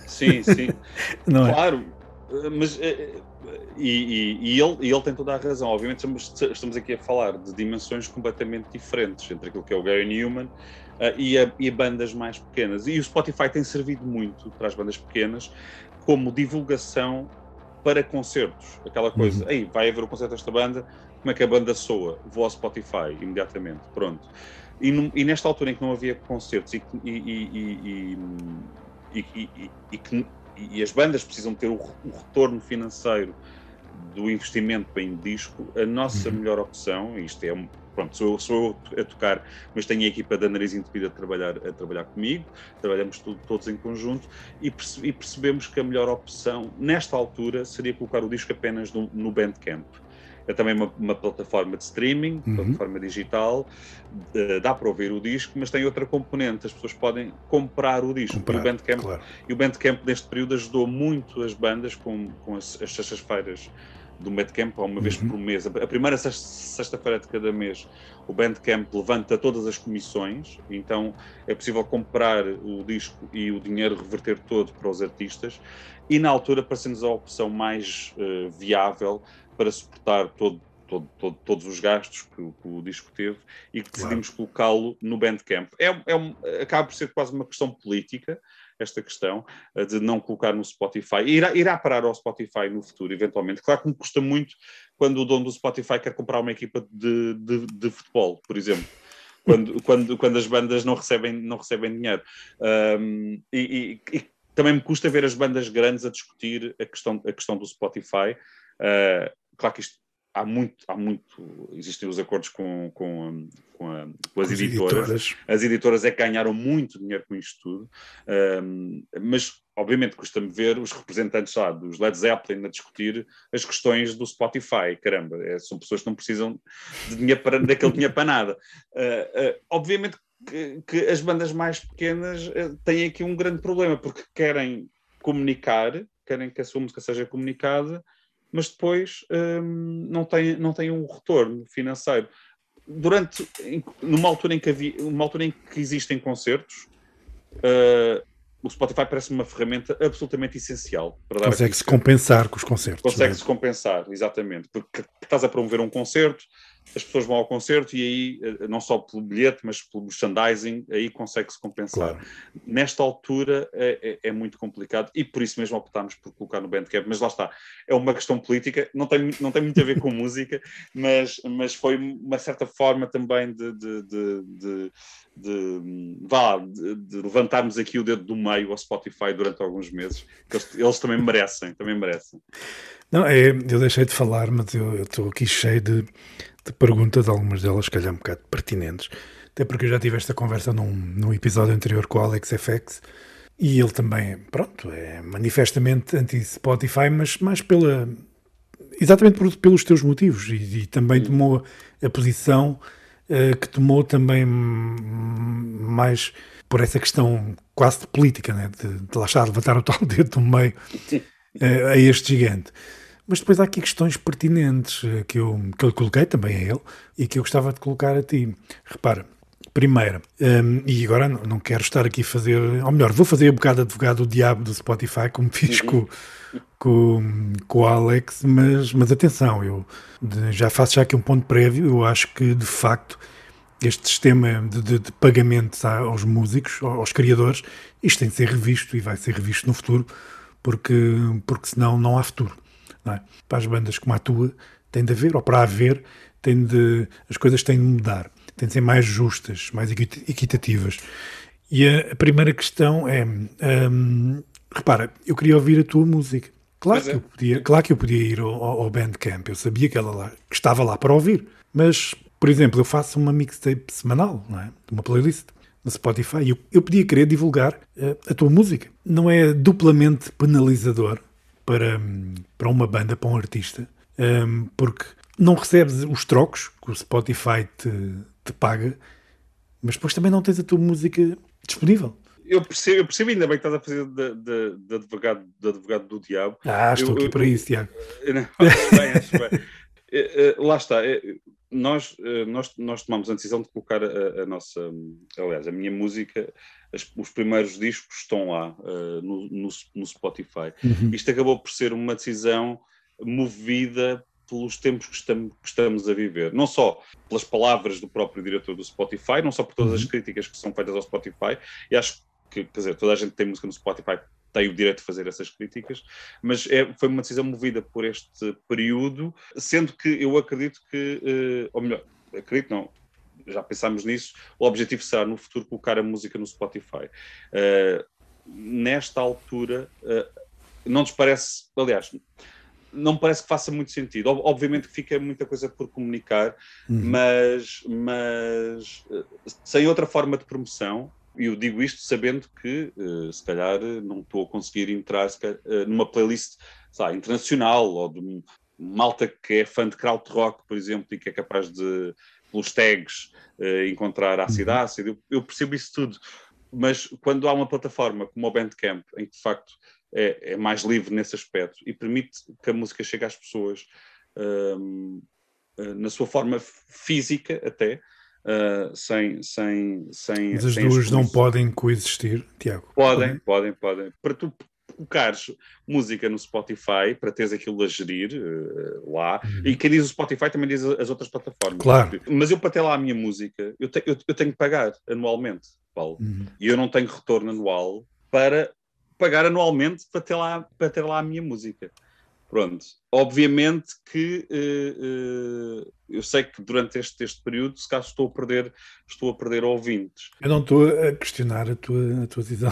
Sim, sim. Não é? claro, é? mas eh, e, e, e, ele, e ele tem toda a razão. Obviamente, estamos, estamos aqui a falar de dimensões completamente diferentes entre aquilo que é o Gary Newman uh, e, a, e bandas mais pequenas. E o Spotify tem servido muito para as bandas pequenas como divulgação para concertos. Aquela coisa, uhum. aí vai haver o concerto desta banda, como é que a banda soa? Vou ao Spotify imediatamente, pronto. E, e, nesta altura em que não havia concertos e, e, e as bandas precisam ter o, o, retorno financeiro do investimento em disco, a nossa uhum. melhor opção, isto é pronto, sou, sou eu a tocar, mas tenho a equipa da Nariz Entupida a trabalhar, a trabalhar comigo, trabalhamos tudo, todos em conjunto e, perce, e, percebemos que a melhor opção, nesta altura, seria colocar o disco apenas no, no Bandcamp é também uma, uma plataforma de streaming, uhum. plataforma digital, uh, dá para ouvir o disco, mas tem outra componente, as pessoas podem comprar o disco. Comprar, e, o Bandcamp, claro. e o Bandcamp neste período ajudou muito as bandas com, com as, as sextas-feiras do Bandcamp, uma vez uhum. por mês. A primeira sexta-feira de cada mês, o Bandcamp levanta todas as comissões, então é possível comprar o disco e o dinheiro reverter todo para os artistas. E na altura pareceu-nos a opção mais uh, viável para suportar todo, todo, todo, todos os gastos que, que, o disco teve e que decidimos claro. colocá-lo no Bandcamp. É, é acaba por ser quase uma questão política, esta questão de não colocar no Spotify. Irá, irá parar ao Spotify no futuro, eventualmente. Claro que me custa muito quando o dono do Spotify quer comprar uma equipa de, de, de futebol, por exemplo. Quando, quando, quando as bandas não recebem, não recebem dinheiro. Um, e, e, e, também me custa ver as bandas grandes a discutir a questão, a questão do Spotify. Uh, claro que isto há muito, há muito, existem os acordos com, com, com, a, com as, editoras. editoras. As editoras é que ganharam muito dinheiro com isto tudo, um, mas obviamente custa-me ver os representantes lá dos Led Zeppelin a discutir as questões do Spotify. Caramba, é, são pessoas que não precisam de dinheiro para, daquele dinheiro para nada. Uh, uh, obviamente que, que, as bandas mais pequenas uh, têm aqui um grande problema, porque querem comunicar, querem que a sua música seja comunicada, mas depois um, não, têm, não têm um retorno financeiro. Durante, numa altura em que, havia, uma altura em que existem concertos, uh, o Spotify parece uma ferramenta absolutamente essencial para dar. Consegue-se compensar com os concertos. Consegue-se é? compensar, exatamente. Porque estás a promover um concerto, as pessoas vão ao concerto e aí, eh, não só pelo bilhete, mas pelo merchandising, aí consegue-se compensar. Claro. Nesta altura é, é, é, muito complicado e por isso mesmo optámos por colocar no Bandcamp. Mas lá está, é uma questão política, não tem, não tem muito a ver com música, mas, mas foi uma certa forma também de, de, de, de de, vá, de, de, levantarmos aqui o dedo do meio ao Spotify durante alguns meses, que eles, eles também merecem, também merecem. Não, é, eu deixei de falar, mas eu estou aqui cheio de, de, perguntas, algumas delas, calhar, um bocado pertinentes. Até porque eu já tive esta conversa num, num episódio anterior com o Alex FX e ele também, pronto, é manifestamente anti-Spotify, mas mais pela. Exatamente por, pelos teus motivos e, e também tomou a posição uh, que tomou também mais por essa questão quase de política, né? de, de lá estar, levantar o tal dedo do meio uh, a este gigante. Mas depois há aqui questões pertinentes eh, que eu, que eu coloquei também a ele e que eu gostava de colocar a ti. Repara, primeira, um, e agora não, não, quero estar aqui a fazer, ou melhor, vou fazer um bocado advogado do diabo do Spotify, como fiz uhum. com, com, com o Alex, mas, mas atenção, eu já faço já aqui um ponto prévio, eu acho que de facto este sistema de, de, de pagamentos aos músicos, aos criadores, isto tem de ser revisto e vai ser revisto no futuro, porque, porque senão não há futuro. É? Para as bandas como a tua, tem de haver, ou para haver, tem de, as coisas têm de mudar, têm de ser mais justas, mais equitativas. E a, a primeira questão é: hum, repara, eu queria ouvir a tua música. Claro, que, é. eu podia, claro que eu podia ir ao, ao Bandcamp, eu sabia que ela lá, que estava lá para ouvir, mas, por exemplo, eu faço uma mixtape semanal, não é? uma playlist no Spotify, e eu, eu podia querer divulgar uh, a tua música. Não é duplamente penalizador para, para uma banda, para um artista, um, porque não recebes os trocos que o Spotify te, te paga, mas depois também não tens a tua música disponível. Eu percebo, eu percebo ainda bem que estás a fazer de, advogado, de advogado do diabo. Ah, estou eu, aqui eu, para isso, Tiago. Não, bem, acho bem. Eh, eh, lá está. Eh, nós, nós, nós tomamos a decisão de colocar a, a nossa, aliás, a minha música, as, os primeiros discos estão lá uh, no, no, no, Spotify. Uhum. Isto acabou por ser uma decisão movida pelos tempos que estamos, que estamos, a viver. Não só pelas palavras do próprio diretor do Spotify, não só por todas uhum. as críticas que são feitas ao Spotify, e acho que, quer dizer, toda a gente tem música no Spotify tem o direito de fazer essas críticas, mas é, foi uma decisão movida por este período, sendo que eu acredito que, uh, ou melhor, acredito não, já pensámos nisso, o objetivo será no futuro colocar a música no Spotify. Uh, nesta altura, uh, não nos parece, aliás, não me parece que faça muito sentido. Obviamente que fica muita coisa por comunicar, uhum. mas, mas sem outra forma de promoção, e eu digo isto sabendo que, uh, se calhar, não estou a conseguir entrar calhar, uh, numa playlist sabe, internacional ou de malta que é fã de krautrock, por exemplo, e que é capaz de, pelos tags, uh, encontrar ácido uhum. ácido. Eu, eu, percebo isso tudo. Mas quando há uma plataforma como o Bandcamp, em que de facto é, é mais livre nesse aspecto e permite que a música chegue às pessoas ehm, na sua forma física até, uh, sem, sem, sem. Mas as sem duas não podem coexistir, Tiago? Podem, podem, podem. Para tu colocares música no Spotify, para teres aquilo a gerir uh, lá, uhum. e quem diz o Spotify também diz as outras plataformas. Claro. Mas eu, para ter lá a minha música, eu, te, eu, eu tenho que pagar anualmente, Paulo. Uhum. E eu não tenho retorno anual para pagar anualmente para ter lá, para ter lá a minha música. Pronto. Obviamente que uh, uh, eu sei que durante este, este período, se caso estou a perder, estou a perder ouvintes. Eu não estou a questionar a tua, a tua decisão.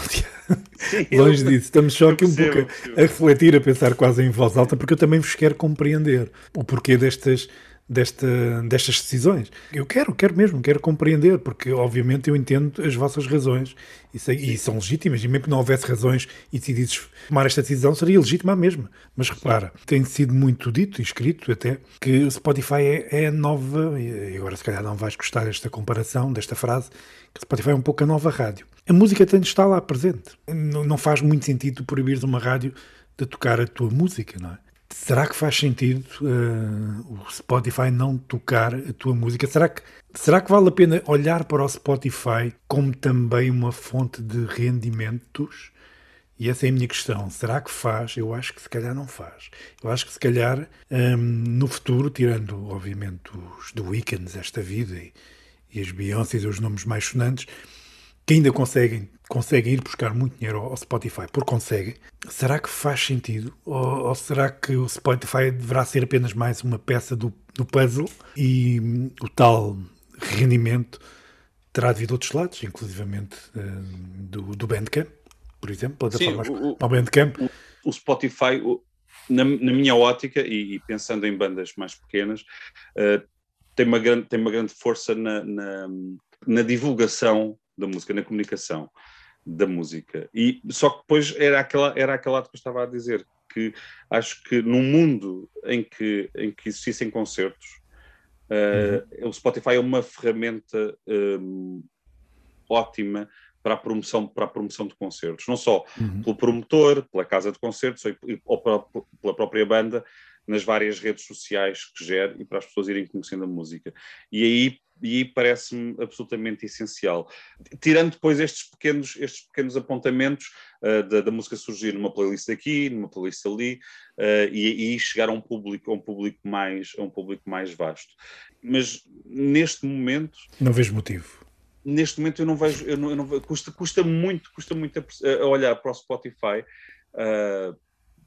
Longe disso, estamos só aqui um pouco a refletir, a pensar quase em voz alta, porque eu também vos quero compreender o porquê destas desta, destas decisões. Eu quero, quero mesmo, quero compreender, porque obviamente eu entendo as vossas razões e, sei, e são legítimas, e mesmo que não houvesse razões e decidisses tomar esta decisão, seria legítima a mesma. Mas repara, tem sido muito dito e escrito até que Spotify é, é nova, e agora se calhar não vais gostar desta comparação, desta frase, que Spotify é um pouco a nova rádio. A música tem de estar lá presente. Não, não faz muito sentido proibires uma rádio de tocar a tua música, não é? Será que faz sentido uh, o Spotify não tocar a tua música? Será que, será que vale a pena olhar para o Spotify como também uma fonte de rendimentos? E essa é a minha questão. Será que faz? Eu acho que se calhar não faz. Eu acho que se calhar um, ehm, no futuro, tirando obviamente os The Weekends, esta vida e, e as Beyoncé os nomes mais sonantes, que ainda conseguem, conseguem ir buscar muito dinheiro ao Spotify, porque conseguem, será que faz sentido? Ou, ou, será que o Spotify deverá ser apenas mais uma peça do, do puzzle e hum, o tal rendimento terá devido a outros lados, inclusivamente uh, do, do Bandcamp, por exemplo, plataformas Sim, o, Bandcamp? O, o Spotify, o, na, na, minha ótica, e, e, pensando em bandas mais pequenas, uh, tem, uma grande, tem uma grande força na, na, na divulgação da música, na comunicação da música. E só que depois era aquela era aquela que eu estava a dizer que acho que num mundo em que em que existissem concertos, uh, o Spotify é uma ferramenta um, ótima para a promoção para a promoção de concertos, não só uhum. pelo promotor, pela casa de concertos ou, ou pela própria banda nas várias redes sociais que gera e para as pessoas irem conhecendo a música. E aí e parece-me absolutamente essencial. Tirando depois estes pequenos, estes pequenos apontamentos uh, da, da, música surgir numa playlist aqui, numa playlist ali, uh, e, e, chegar a um público, a um público mais, a um público mais vasto. Mas neste momento não vejo motivo. Neste momento eu não vejo, eu não, eu não custa, custa muito, custa muito a, a olhar para o Spotify. Uh,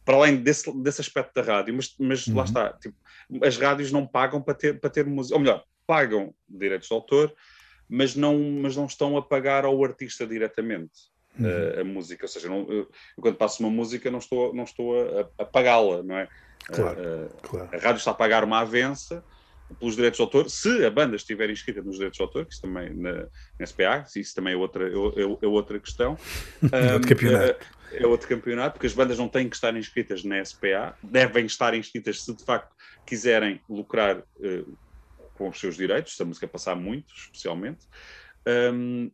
para além desse, desse aspecto da rádio, mas, mas uhum. lá está, tipo, as rádios não pagam para ter, para ter música, ou melhor, pagam direitos de autor, mas não, mas não estão a pagar ao artista diretamente uhum. a, eh, a, música. Ou seja, não, eu, quando passo uma música não estou, não estou a, a pagá-la, não é? Claro, a, eh, claro. a rádio está a pagar uma avença pelos direitos de autor, se a banda estiver inscrita nos direitos de autor, que isso também na, na SPA, isso também é outra, é, é, é outra questão. é outro campeonato. É, é, outro campeonato, porque as bandas não têm que estar inscritas na SPA, devem estar inscritas se de facto quiserem lucrar uh, com os seus direitos, se a música passar muito, especialmente, um,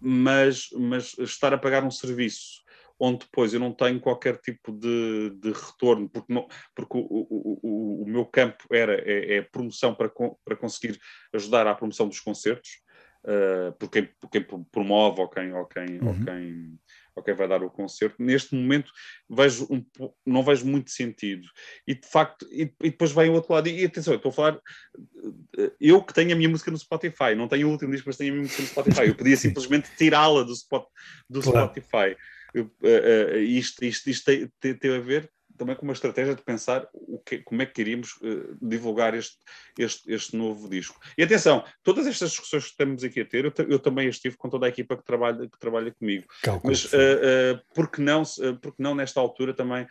mas, mas estar a pagar um serviço onde depois eu não tenho qualquer tipo de, de retorno, porque, não, porque o, o, o, o, meu campo era é, é promoção para, para conseguir ajudar à promoção dos concertos, uh, por, quem, por quem promove ou quem, ou quem, uhum. ou quem ok, vai dar o concerto. Neste momento vejo um, não vejo muito sentido. E de facto, e, e depois vem o outro lado. E, e atenção, eu estou a falar, eh, eu que tenho a minha música no Spotify, não tenho o último disco, mas tenho a minha música no Spotify. Eu podia simplesmente tirá-la do, spot, do claro. Spotify. Uh, isto, isto, isto tem, tem, tem a ver também com uma estratégia de pensar o que, como é que queríamos uh, divulgar este, este, este novo disco. E atenção, todas estas discussões que estamos aqui a ter, eu, eu também estive com toda a equipa que trabalha, que trabalha comigo. Calculo Mas uh, uh, por, que não, uh, por não nesta altura também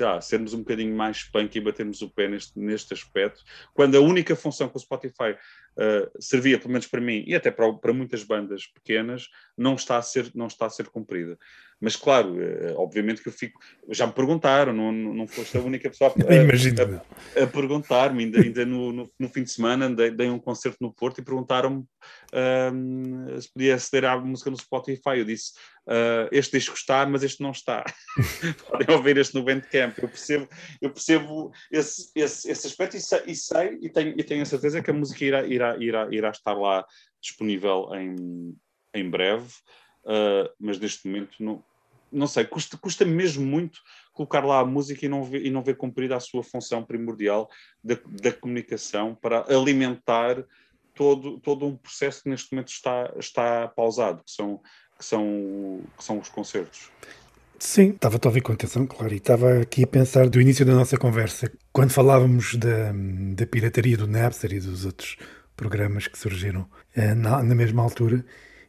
lá, sermos um bocadinho mais punk e batermos o pé neste, neste aspecto, quando a única função que o Spotify uh, servia, pelo menos para mim, e até para, para muitas bandas pequenas, não está a ser, não está a ser cumprida. Mas claro, uh, obviamente que eu fico. Já me perguntaram, não, não foste a única pessoa a, a, a perguntar-me, ainda, ainda no, no, no, fim de semana, dei, dei, um concerto no Porto e perguntaram-me uh, se podia aceder à música no Spotify. Eu disse: uh, Este disco está, mas este não está. Podem ouvir este no Bandcamp. Eu percebo, eu percebo esse, esse, esse aspecto e sei, e, sei, e, tenho, e tenho a certeza que a música irá, irá irá, irá, irá estar lá disponível em, em breve, uh, mas neste momento não, não sei, custa, custa mesmo muito colocar lá a música e não ver, e não ver cumprida a sua função primordial da, da comunicação para alimentar todo, todo um processo que neste momento está, está pausado, que são, que são, que são os concertos. Sim, estava a ouvir com atenção, claro, e estava aqui a pensar do início da nossa conversa, quando falávamos da, da pirataria do Napster e dos outros programas que surgiram eh, na, na mesma altura,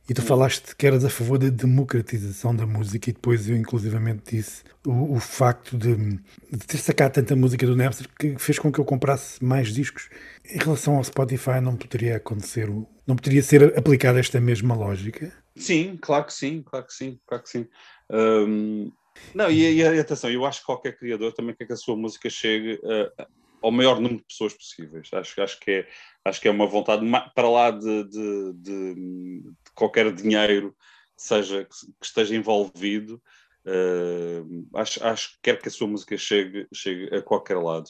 e tu falaste que eras a favor da democratização da música, e depois eu, inclusivamente, disse o, o facto de, de, ter sacado tanta música do Napster que fez com que eu comprasse mais discos. Em relação ao Spotify, não poderia acontecer, não poderia ser aplicada esta mesma lógica? Sim, claro que sim, claro que sim, claro que sim. Um, não, e, e, atenção, eu acho que qualquer criador também quer que a sua música chegue uh, ao maior número de pessoas possíveis. Acho, acho, que, é, acho que é uma vontade para lá de, de, de, qualquer dinheiro seja, que, que esteja envolvido. Uh, acho, acho que quer que a sua música chegue, chegue a qualquer lado.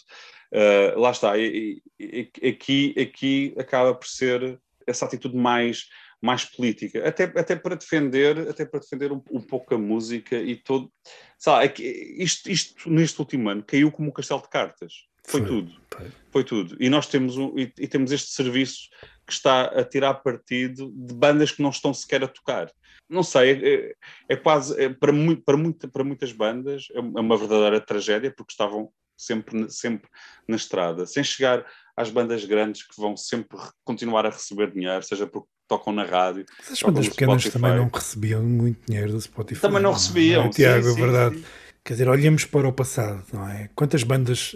Uh, lá está, e, e, aqui, aqui acaba por ser essa atitude mais mais política, até, até para defender, até para defender um, um pouco a música e todo. Sabe, é que isto, isto neste último ano caiu como um castelo de cartas. Foi, foi tudo. Foi. foi. tudo. E nós temos um, e, e, temos este serviço que está a tirar partido de bandas que não estão sequer a tocar. Não sei, é, é quase é, para, muito, para, para muitas bandas é uma verdadeira tragédia porque estavam sempre, sempre na estrada, sem chegar às bandas grandes que vão sempre continuar a receber dinheiro, seja porque tocam na rádio. As bandas pequenas Spotify. também não recebiam muito dinheiro do Spotify. Também não, recebiam. Não, é, Tiago, sim, é verdade. Sim, sim. Quer dizer, olhemos para o passado, não é? Quantas bandas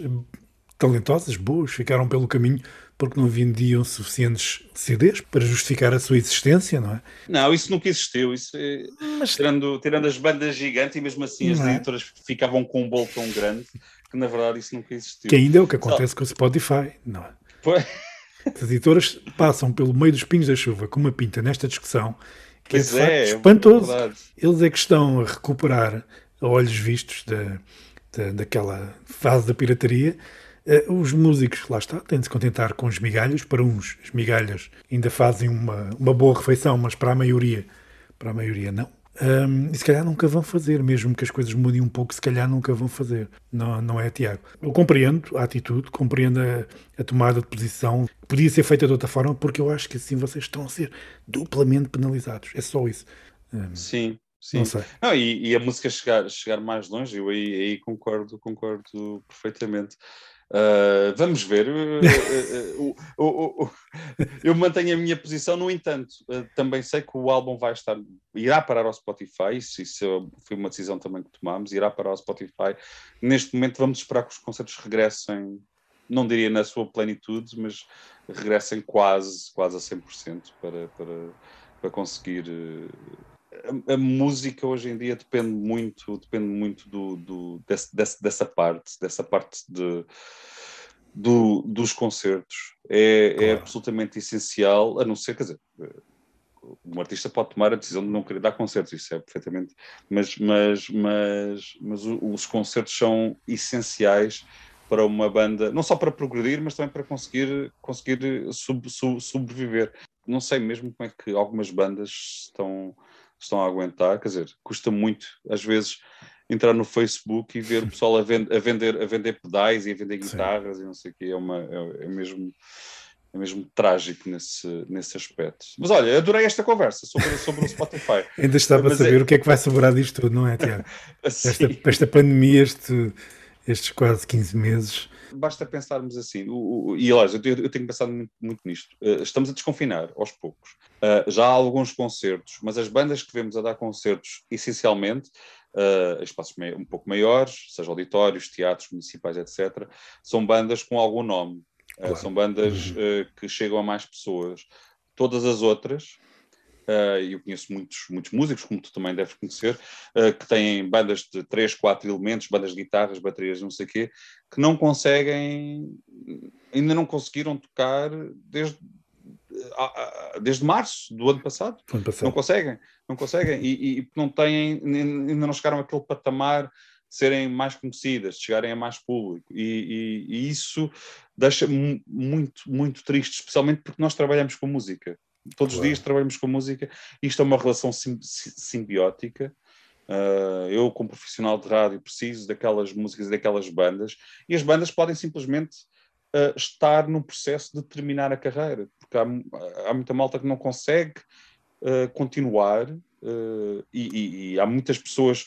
talentosas, boas, ficaram pelo caminho porque não vendiam suficientes CDs para justificar a sua existência, não é? Não, isso nunca existiu. Isso é... Mas... tirando, tirando as bandas gigantes, e mesmo assim as é? editoras ficavam com um bolo tão grande que na verdade isso nunca existiu. Que ainda é o que acontece Só... com o Spotify, não é? Pois. As editoras passam pelo meio dos pingos da chuva com uma pinta nesta discussão que pois é, é, é espantoso. É Eles é que estão a recuperar a olhos vistos da, da, daquela fase da pirataria. Uh, os músicos, lá está, têm de se contentar com as migalhas. Para uns, as migalhas ainda fazem uma, uma boa refeição, mas para a maioria, para a maioria não. Um, e se calhar nunca vão fazer, mesmo que as coisas mudem um pouco, se calhar nunca vão fazer. Não, não é, Tiago? Eu compreendo a atitude, compreendo a, a, tomada de posição. Podia ser feita de outra forma, porque eu acho que assim vocês estão a ser duplamente penalizados. É só isso. Um, sim, sim. Não sei. Não, e, e, a música chegar, chegar mais longe, eu aí, aí concordo, concordo perfeitamente. Uh, vamos ver. Uh, uh, eu mantenho a minha posição, no entanto, também sei que o álbum vai estar, irá parar ao Spotify. Isso foi uma decisão também que tomámos, irá parar ao Spotify. Neste momento, vamos esperar que os concertos regressem, não diria na sua plenitude, mas regressem quase, quase a 100% para, para, para conseguir a, a, música hoje em dia depende muito, depende muito do, do desse, desse, dessa parte, dessa parte de, do, dos concertos. É, é claro. é absolutamente essencial, a não ser, quer dizer, um artista pode tomar a decisão de não querer dar concertos, isso é perfeitamente, mas, mas, mas, mas os concertos são essenciais para uma banda, não só para progredir, mas também para conseguir, conseguir sub, sub, sobreviver. Não sei mesmo como é que algumas bandas estão, estão a aguentar, quer dizer, custa muito, às vezes, entrar no Facebook e ver o pessoal a, vend, a vender, a vender pedais e a vender guitarras Sim. e não sei o que, é, uma, é, é, mesmo, é mesmo trágico nesse, nesse aspecto. Mas olha, adorei esta conversa sobre, sobre o Spotify. Ainda está para saber é... o que é que vai sobrar disto tudo, não é, Tiago? esta, esta pandemia, este, estes quase 15 meses basta pensarmos assim, o, o, e aliás, eu, eu, tenho pensado muito, muito nisto. Uh, estamos a desconfinar aos poucos. Uh, já há alguns concertos, mas as bandas que vemos a dar concertos, essencialmente, uh, espaços um pouco maiores, seja auditórios, teatros municipais, etc., são bandas com algum nome. Claro. são bandas uhum. que chegam a mais pessoas. Todas as outras, Uh, eu conheço muitos, muitos músicos, como tu também deves conhecer, uh, que têm bandas de 3, 4 elementos, bandas de guitarras, baterias, não sei o quê, que não conseguem, ainda não conseguiram tocar desde, desde março do ano passado. ano passado. Não conseguem, não conseguem, e, e, não têm, ainda não chegaram àquele patamar de serem mais conhecidas, de chegarem a mais público, e, e, e isso deixa muito, muito triste, especialmente porque nós trabalhamos com música. Todos claro. os dias trabalhamos com música. Isto é uma relação sim, simbiótica. Uh, eu, como profissional de rádio, preciso daquelas músicas e daquelas bandas, e as bandas podem simplesmente uh, estar no processo de terminar a carreira, porque há, há muita malta que não consegue uh, continuar, e, e, e, há muitas pessoas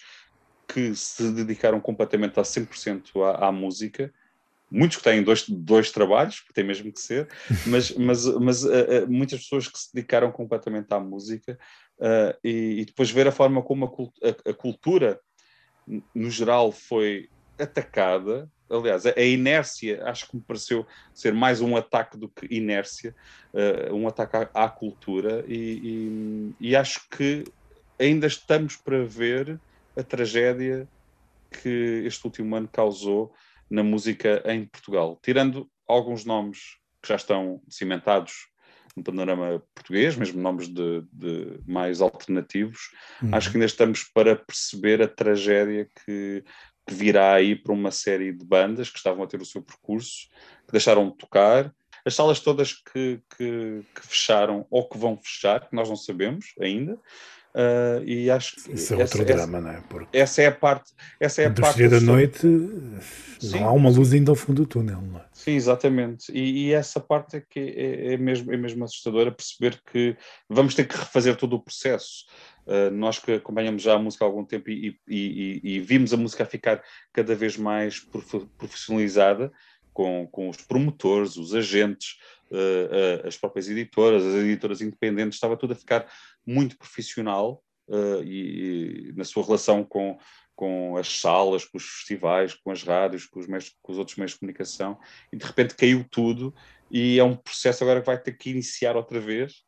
que se dedicaram completamente a 100% à, à música, muitos que têm dois, dois trabalhos, que tem mesmo que ser, mas, mas, mas uh, uh, muitas pessoas que se dedicaram completamente à música uh, e, e, depois ver a forma como a, a, a, cultura, no geral, foi atacada. Aliás, a, a, inércia acho que me pareceu ser mais um ataque do que inércia, um ataque à, à cultura, e, e, e acho que ainda estamos para ver a tragédia que este último ano causou na música em Portugal. Tirando alguns nomes que já estão cimentados no panorama português, mesmo nomes de, de mais alternativos, uhum. acho que ainda estamos para perceber a tragédia que, que virá aí para uma série de bandas que estavam a ter o seu percurso, que deixaram de tocar. As salas todas que, que, que fecharam ou que vão fechar, que nós não sabemos ainda, Uh, e acho que Isso é outro essa, drama, não é? Porque essa é a parte. Essa é a parte da noite Sim. não há uma luz ainda ao fundo do túnel, não é? Sim, exatamente. E, e essa parte é que é, é, mesmo, é mesmo assustadora perceber que vamos ter que refazer todo o processo. Uh, nós que acompanhamos já a música há algum tempo e, e, e, vimos a música a ficar cada vez mais profissionalizada com, com os promotores, os agentes, uh, as próprias editoras, as editoras independentes, estava tudo a ficar muito profissional uh, e, e, na sua relação com, com as salas, com os festivais, com as rádios, com os, meios, com os outros meios de comunicação, e de repente caiu tudo, e é um processo agora que vai ter que iniciar outra vez,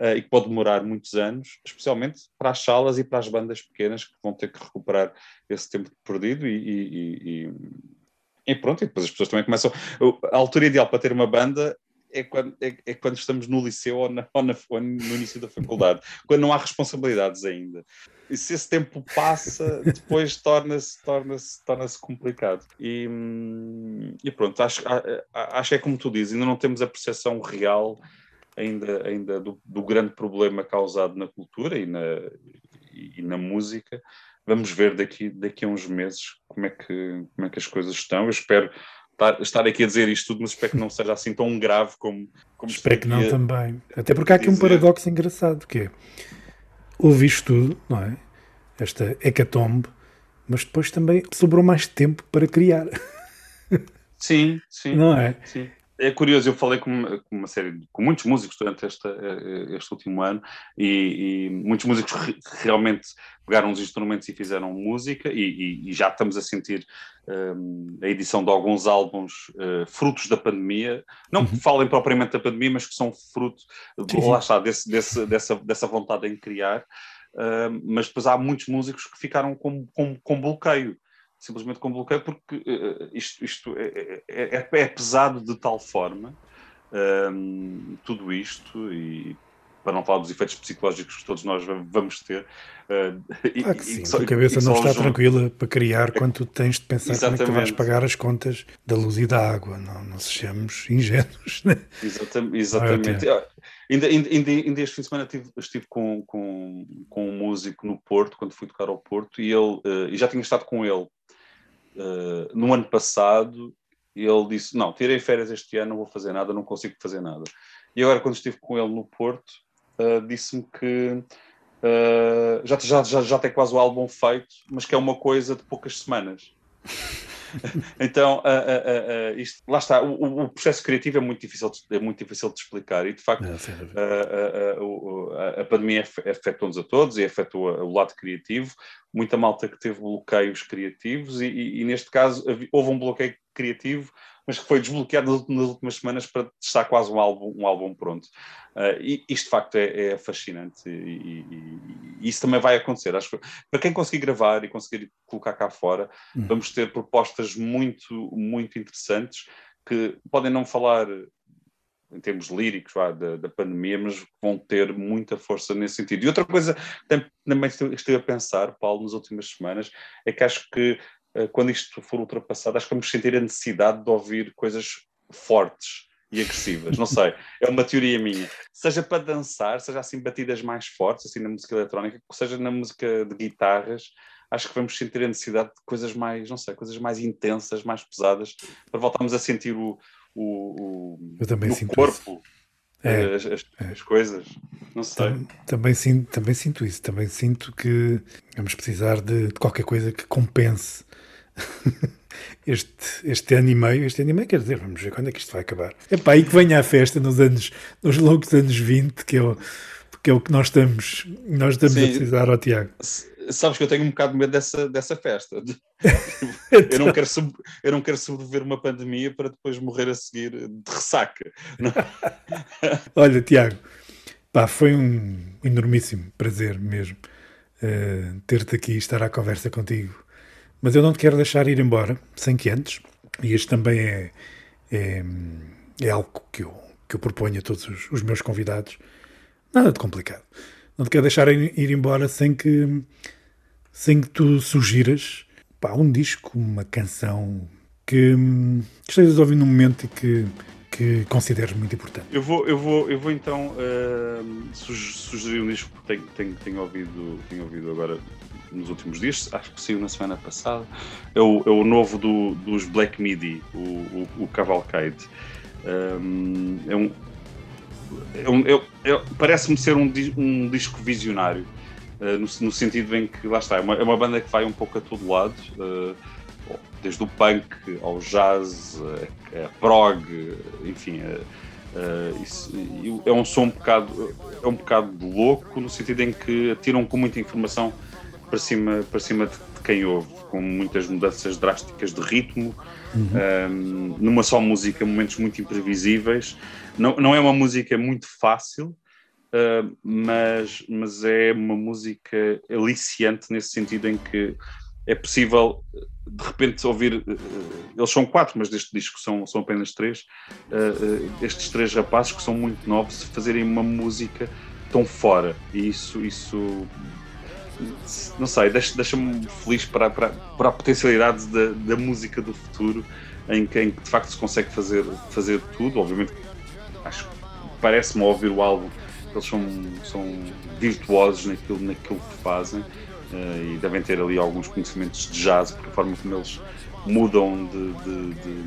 uh, e que pode demorar muitos anos, especialmente para as salas e para as bandas pequenas, que vão ter que recuperar esse tempo perdido, e, e, e, e pronto, e depois as pessoas também começam... A altura ideal para ter uma banda é quando, é, é quando estamos no liceu ou, na, ou, na, ou, no início da faculdade, quando não há responsabilidades ainda. E se esse tempo passa, depois torna-se torna -se, torna -se complicado. E, e pronto, acho, acho que é como tu dizes, ainda não temos a percepção real ainda, ainda do, do grande problema causado na cultura e na, e na música. Vamos ver daqui, daqui a uns meses como é, que, como é que as coisas estão. Eu espero estar, estar aqui a dizer isto tudo, mas espero que não seja assim tão grave como. como espero que não também. Até porque há aqui dizer. um paradoxo engraçado que é ouviste tudo, não é? Esta hecatombe, mas depois também sobrou mais tempo para criar. Sim, sim. Não é? Sim é curioso, eu falei com, com, uma série, com muitos músicos durante esta, eh, este último ano e, e muitos músicos re, realmente pegaram os instrumentos e fizeram música e, e, e já estamos a sentir um, a edição de alguns álbuns uh, frutos da pandemia, não que uhum. falem propriamente da pandemia, mas que são fruto, sim, lá está, desse, desse, dessa, dessa vontade em criar, uh, mas depois há muitos músicos que ficaram com, com, com bloqueio simplesmente com bloqueio, porque uh, isto, isto é, é, é, é, pesado de tal forma, um, tudo isto, e para não falar dos efeitos psicológicos que todos nós vamos ter. Uh, claro que sim, a cabeça não está tranquila para criar quando tu tens de pensar Exatamente. como é que tu vais pagar as contas da luz e da água, não, não sejamos ingênuos. Né? Exatamente. exatamente. Ah, ainda, ainda, ainda, este fim de semana estive, estive com, com, com um músico no Porto, quando fui tocar ao Porto, e ele, uh, e já tinha estado com ele uh, no ano passado, ele disse: Não, tirei férias este ano, não vou fazer nada, não consigo fazer nada. E agora, quando estive com ele no Porto, uh, disse-me que uh, já, já, já, já tem quase o álbum feito, mas que é uma coisa de poucas semanas. então, uh, uh, isto, lá está, o, o, processo criativo é muito difícil de, é muito difícil de explicar e, de facto, a pandemia afetou-nos a todos e afetou o lado criativo. Muita malta que teve bloqueios criativos e, e, e neste caso, houve um bloqueio criativo mas que foi desbloqueado nas últimas semanas para estar quase um álbum, um álbum pronto. Uh, e isto de facto é, é fascinante e, e, isso também vai acontecer. Acho que para quem conseguir gravar e conseguir colocar cá fora, hum. vamos ter propostas muito, muito interessantes que podem não falar em termos líricos vá, da, da, pandemia, mas vão ter muita força nesse sentido. E outra coisa que também estive a pensar, Paulo, nas últimas semanas, é que acho que eh, quando isto for ultrapassado, acho que vamos sentir a necessidade de ouvir coisas fortes e agressivas. Não sei, é uma teoria minha. Seja para dançar, seja assim batidas mais fortes, assim na música eletrónica, seja na música de guitarras, acho que vamos sentir a necessidade de coisas mais, não sei, coisas mais intensas, mais pesadas, para voltarmos a sentir o, o, o Eu também sinto corpo. É, as, as, é. as, coisas. Não sei. Também, também, sinto, também sinto isso. Também sinto que vamos precisar de, de qualquer coisa que compense este, este ano e meio. Este ano e meio, quer dizer, vamos ver quando é que isto vai acabar. É para aí que venha a festa nos anos, nos longos anos 20, que é o, que, é o que nós estamos, nós estamos Sim. a precisar ao Tiago. Sabes que eu tenho um bocado de medo dessa, dessa festa. eu, não quero sub, eu não quero sobreviver uma pandemia para depois morrer a seguir de ressaca. Olha, Tiago, pá, foi um enormíssimo prazer mesmo uh, ter-te aqui e estar à conversa contigo. Mas eu não te quero deixar ir embora sem que antes, e este também é, é, é algo que eu, que eu proponho a todos os, os meus convidados, nada de complicado não te quero deixar ir embora sem que, sem que tu sugiras pá, um disco, uma canção que, que estejas ouvindo num momento e que, que consideres muito importante. Eu vou, eu vou, eu vou então uh, sugerir um disco que tenho, tenho, tenho, ouvido, tenho ouvido agora nos últimos dias, acho que saiu na semana passada. É o, é o novo do, dos Black Midi, o, o, o Cavalcade. Um, é um, parece-me ser um, um, disco visionário, uh, no, no, sentido em que, lá está, é uma, é uma, banda que vai um pouco a todo lado, uh, desde o punk ao jazz, a, a prog, enfim. Uh, isso, é um som um bocado, é um bocado louco, no sentido em que atiram com muita informação para cima, para cima de, de quem ouve, com muitas mudanças drásticas de ritmo, uhum. um, numa só música, momentos muito imprevisíveis. Não, não é uma música muito fácil, uh, mas, mas é uma música aliciante nesse sentido em que é possível de repente ouvir. Uh, eles são quatro, mas deste disco são, são apenas três. Uh, estes três rapazes que são muito novos fazerem uma música tão fora. E isso, isso não sei, deixa-me deixa feliz para, para, para a potencialidade da, da música do futuro, em que, em que de facto se consegue fazer, fazer tudo. Obviamente acho parece-me ouvir o álbum eles são, são virtuosos naquilo, naquilo que fazem uh, e devem ter ali alguns conhecimentos de jazz, porque a forma como eles mudam de, de, de,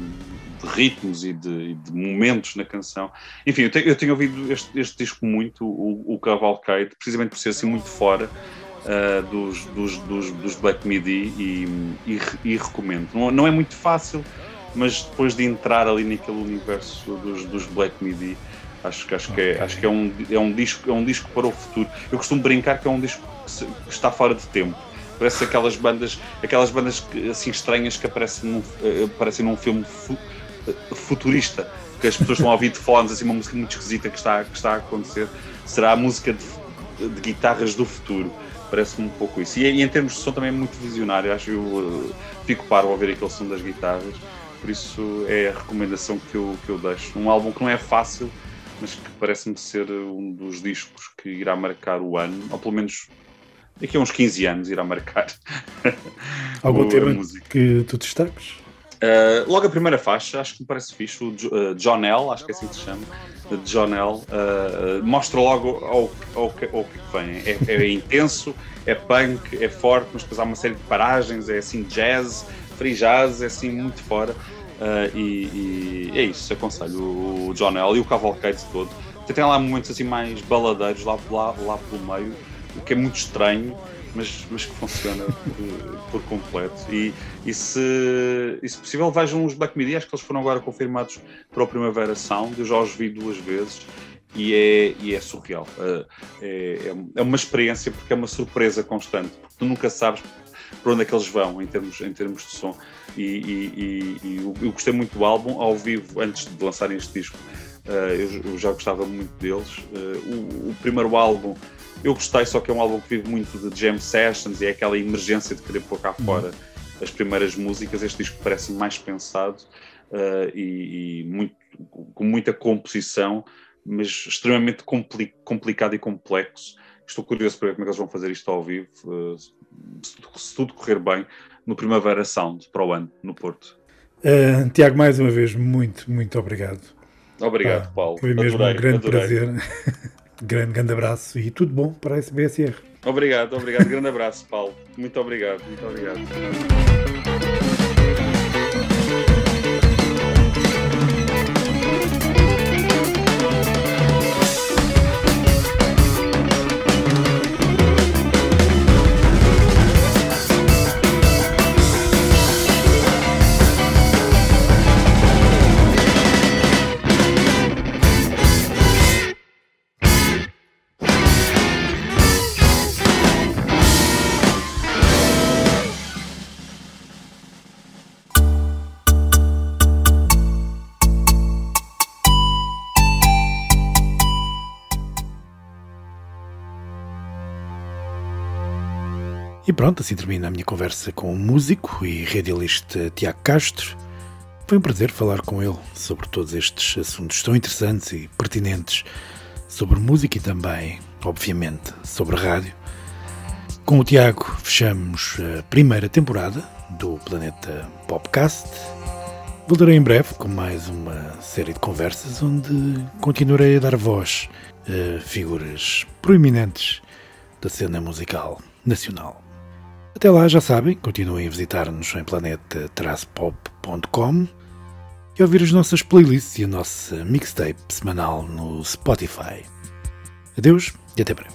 de ritmos e de, momentos na canção. Enfim, eu tenho, eu tenho ouvido este, este, disco muito, o, o Cavalcade, precisamente por ser assim muito fora. Uh, dos, dos, dos, dos, Black Midi e, e, e recomendo. Não, não é muito fácil, mas depois de entrar ali naquele universo dos, dos Black Midi, acho, acho, que, é, acho que é, um, é, um disco, é um disco para o futuro. Eu costumo brincar que é um disco que, se, que está fora de tempo. Parece aquelas bandas, aquelas bandas assim estranhas que aparecem num, uh, aparecem num filme fu, uh, futurista, que as pessoas a ouvir de fones, assim, uma música muito esquisita que está, que está a acontecer. Será a música de, de guitarras do futuro parece-me um pouco isso. E, e, em termos de som também é muito visionário, acho que eu uh, fico paro ao ouvir aquele som das guitarras por isso é a recomendação que eu, que eu deixo. Um álbum que não é fácil, mas que parece-me ser um dos discos que irá marcar o ano, ou pelo menos daqui a uns 15 anos irá marcar. Algum tema que tu destaques? Uh, logo a primeira faixa, acho que me parece fixe, o uh, John L, acho que é assim que se chama, John L, uh, mostra logo ao, que, que vem. É, é intenso, é punk, é forte, mas depois há uma série de paragens, é assim jazz, free jazz, é assim muito fora. E, e, é isso, aconselho o John L e o Cavalcade todo. Tem lá momentos assim mais baladeiros lá, lá, lá pelo meio, o que é muito estranho, mas, mas que funciona por, por completo. E, e, se, e se possível, vejam os Black Midi, acho que eles foram agora confirmados para o Primavera Sound, eu já os vi duas vezes e é, e é surreal. Uh, é, é uma experiência porque é uma surpresa constante, porque tu nunca sabes para onde é que eles vão em termos, em termos de som. E, e, e, eu gostei muito do álbum, ao vivo, antes de lançarem este disco, uh, eu, eu, já gostava muito deles. Uh, o, o, primeiro álbum eu gostei, só que é um álbum que vive muito de jam sessions e é aquela emergência de querer pôr cá uhum. fora as primeiras músicas. Este disco parece mais pensado uh, e, muito, com muita composição, mas extremamente compli complicado e complexo. Estou curioso para ver como é que eles vão fazer isto ao vivo se tudo correr bem, no Primavera Sound para o ano, no Porto. Uh, Tiago, mais uma vez, muito, muito obrigado. Obrigado, Paulo. Foi mesmo adorei, um grande adorei. prazer. grande, grande abraço e tudo bom para a SBSR. Obrigado, obrigado. grande abraço, Paulo. Muito obrigado, muito obrigado. E pronto, assim termina a minha conversa com o músico e radialista Tiago Castro. Foi um prazer falar com ele sobre todos estes assuntos tão interessantes e pertinentes sobre música e também, obviamente, sobre rádio. Com o Tiago fechamos a primeira temporada do Planeta Popcast. Voltarei em breve com mais uma série de conversas onde continuarei a dar voz a figuras proeminentes da cena musical nacional. Até lá, já sabem, continuem a visitar-nos em planeta-pop.com e ouvir as nossas playlists e a nossa mixtape semanal no Spotify. Adeus e até breve.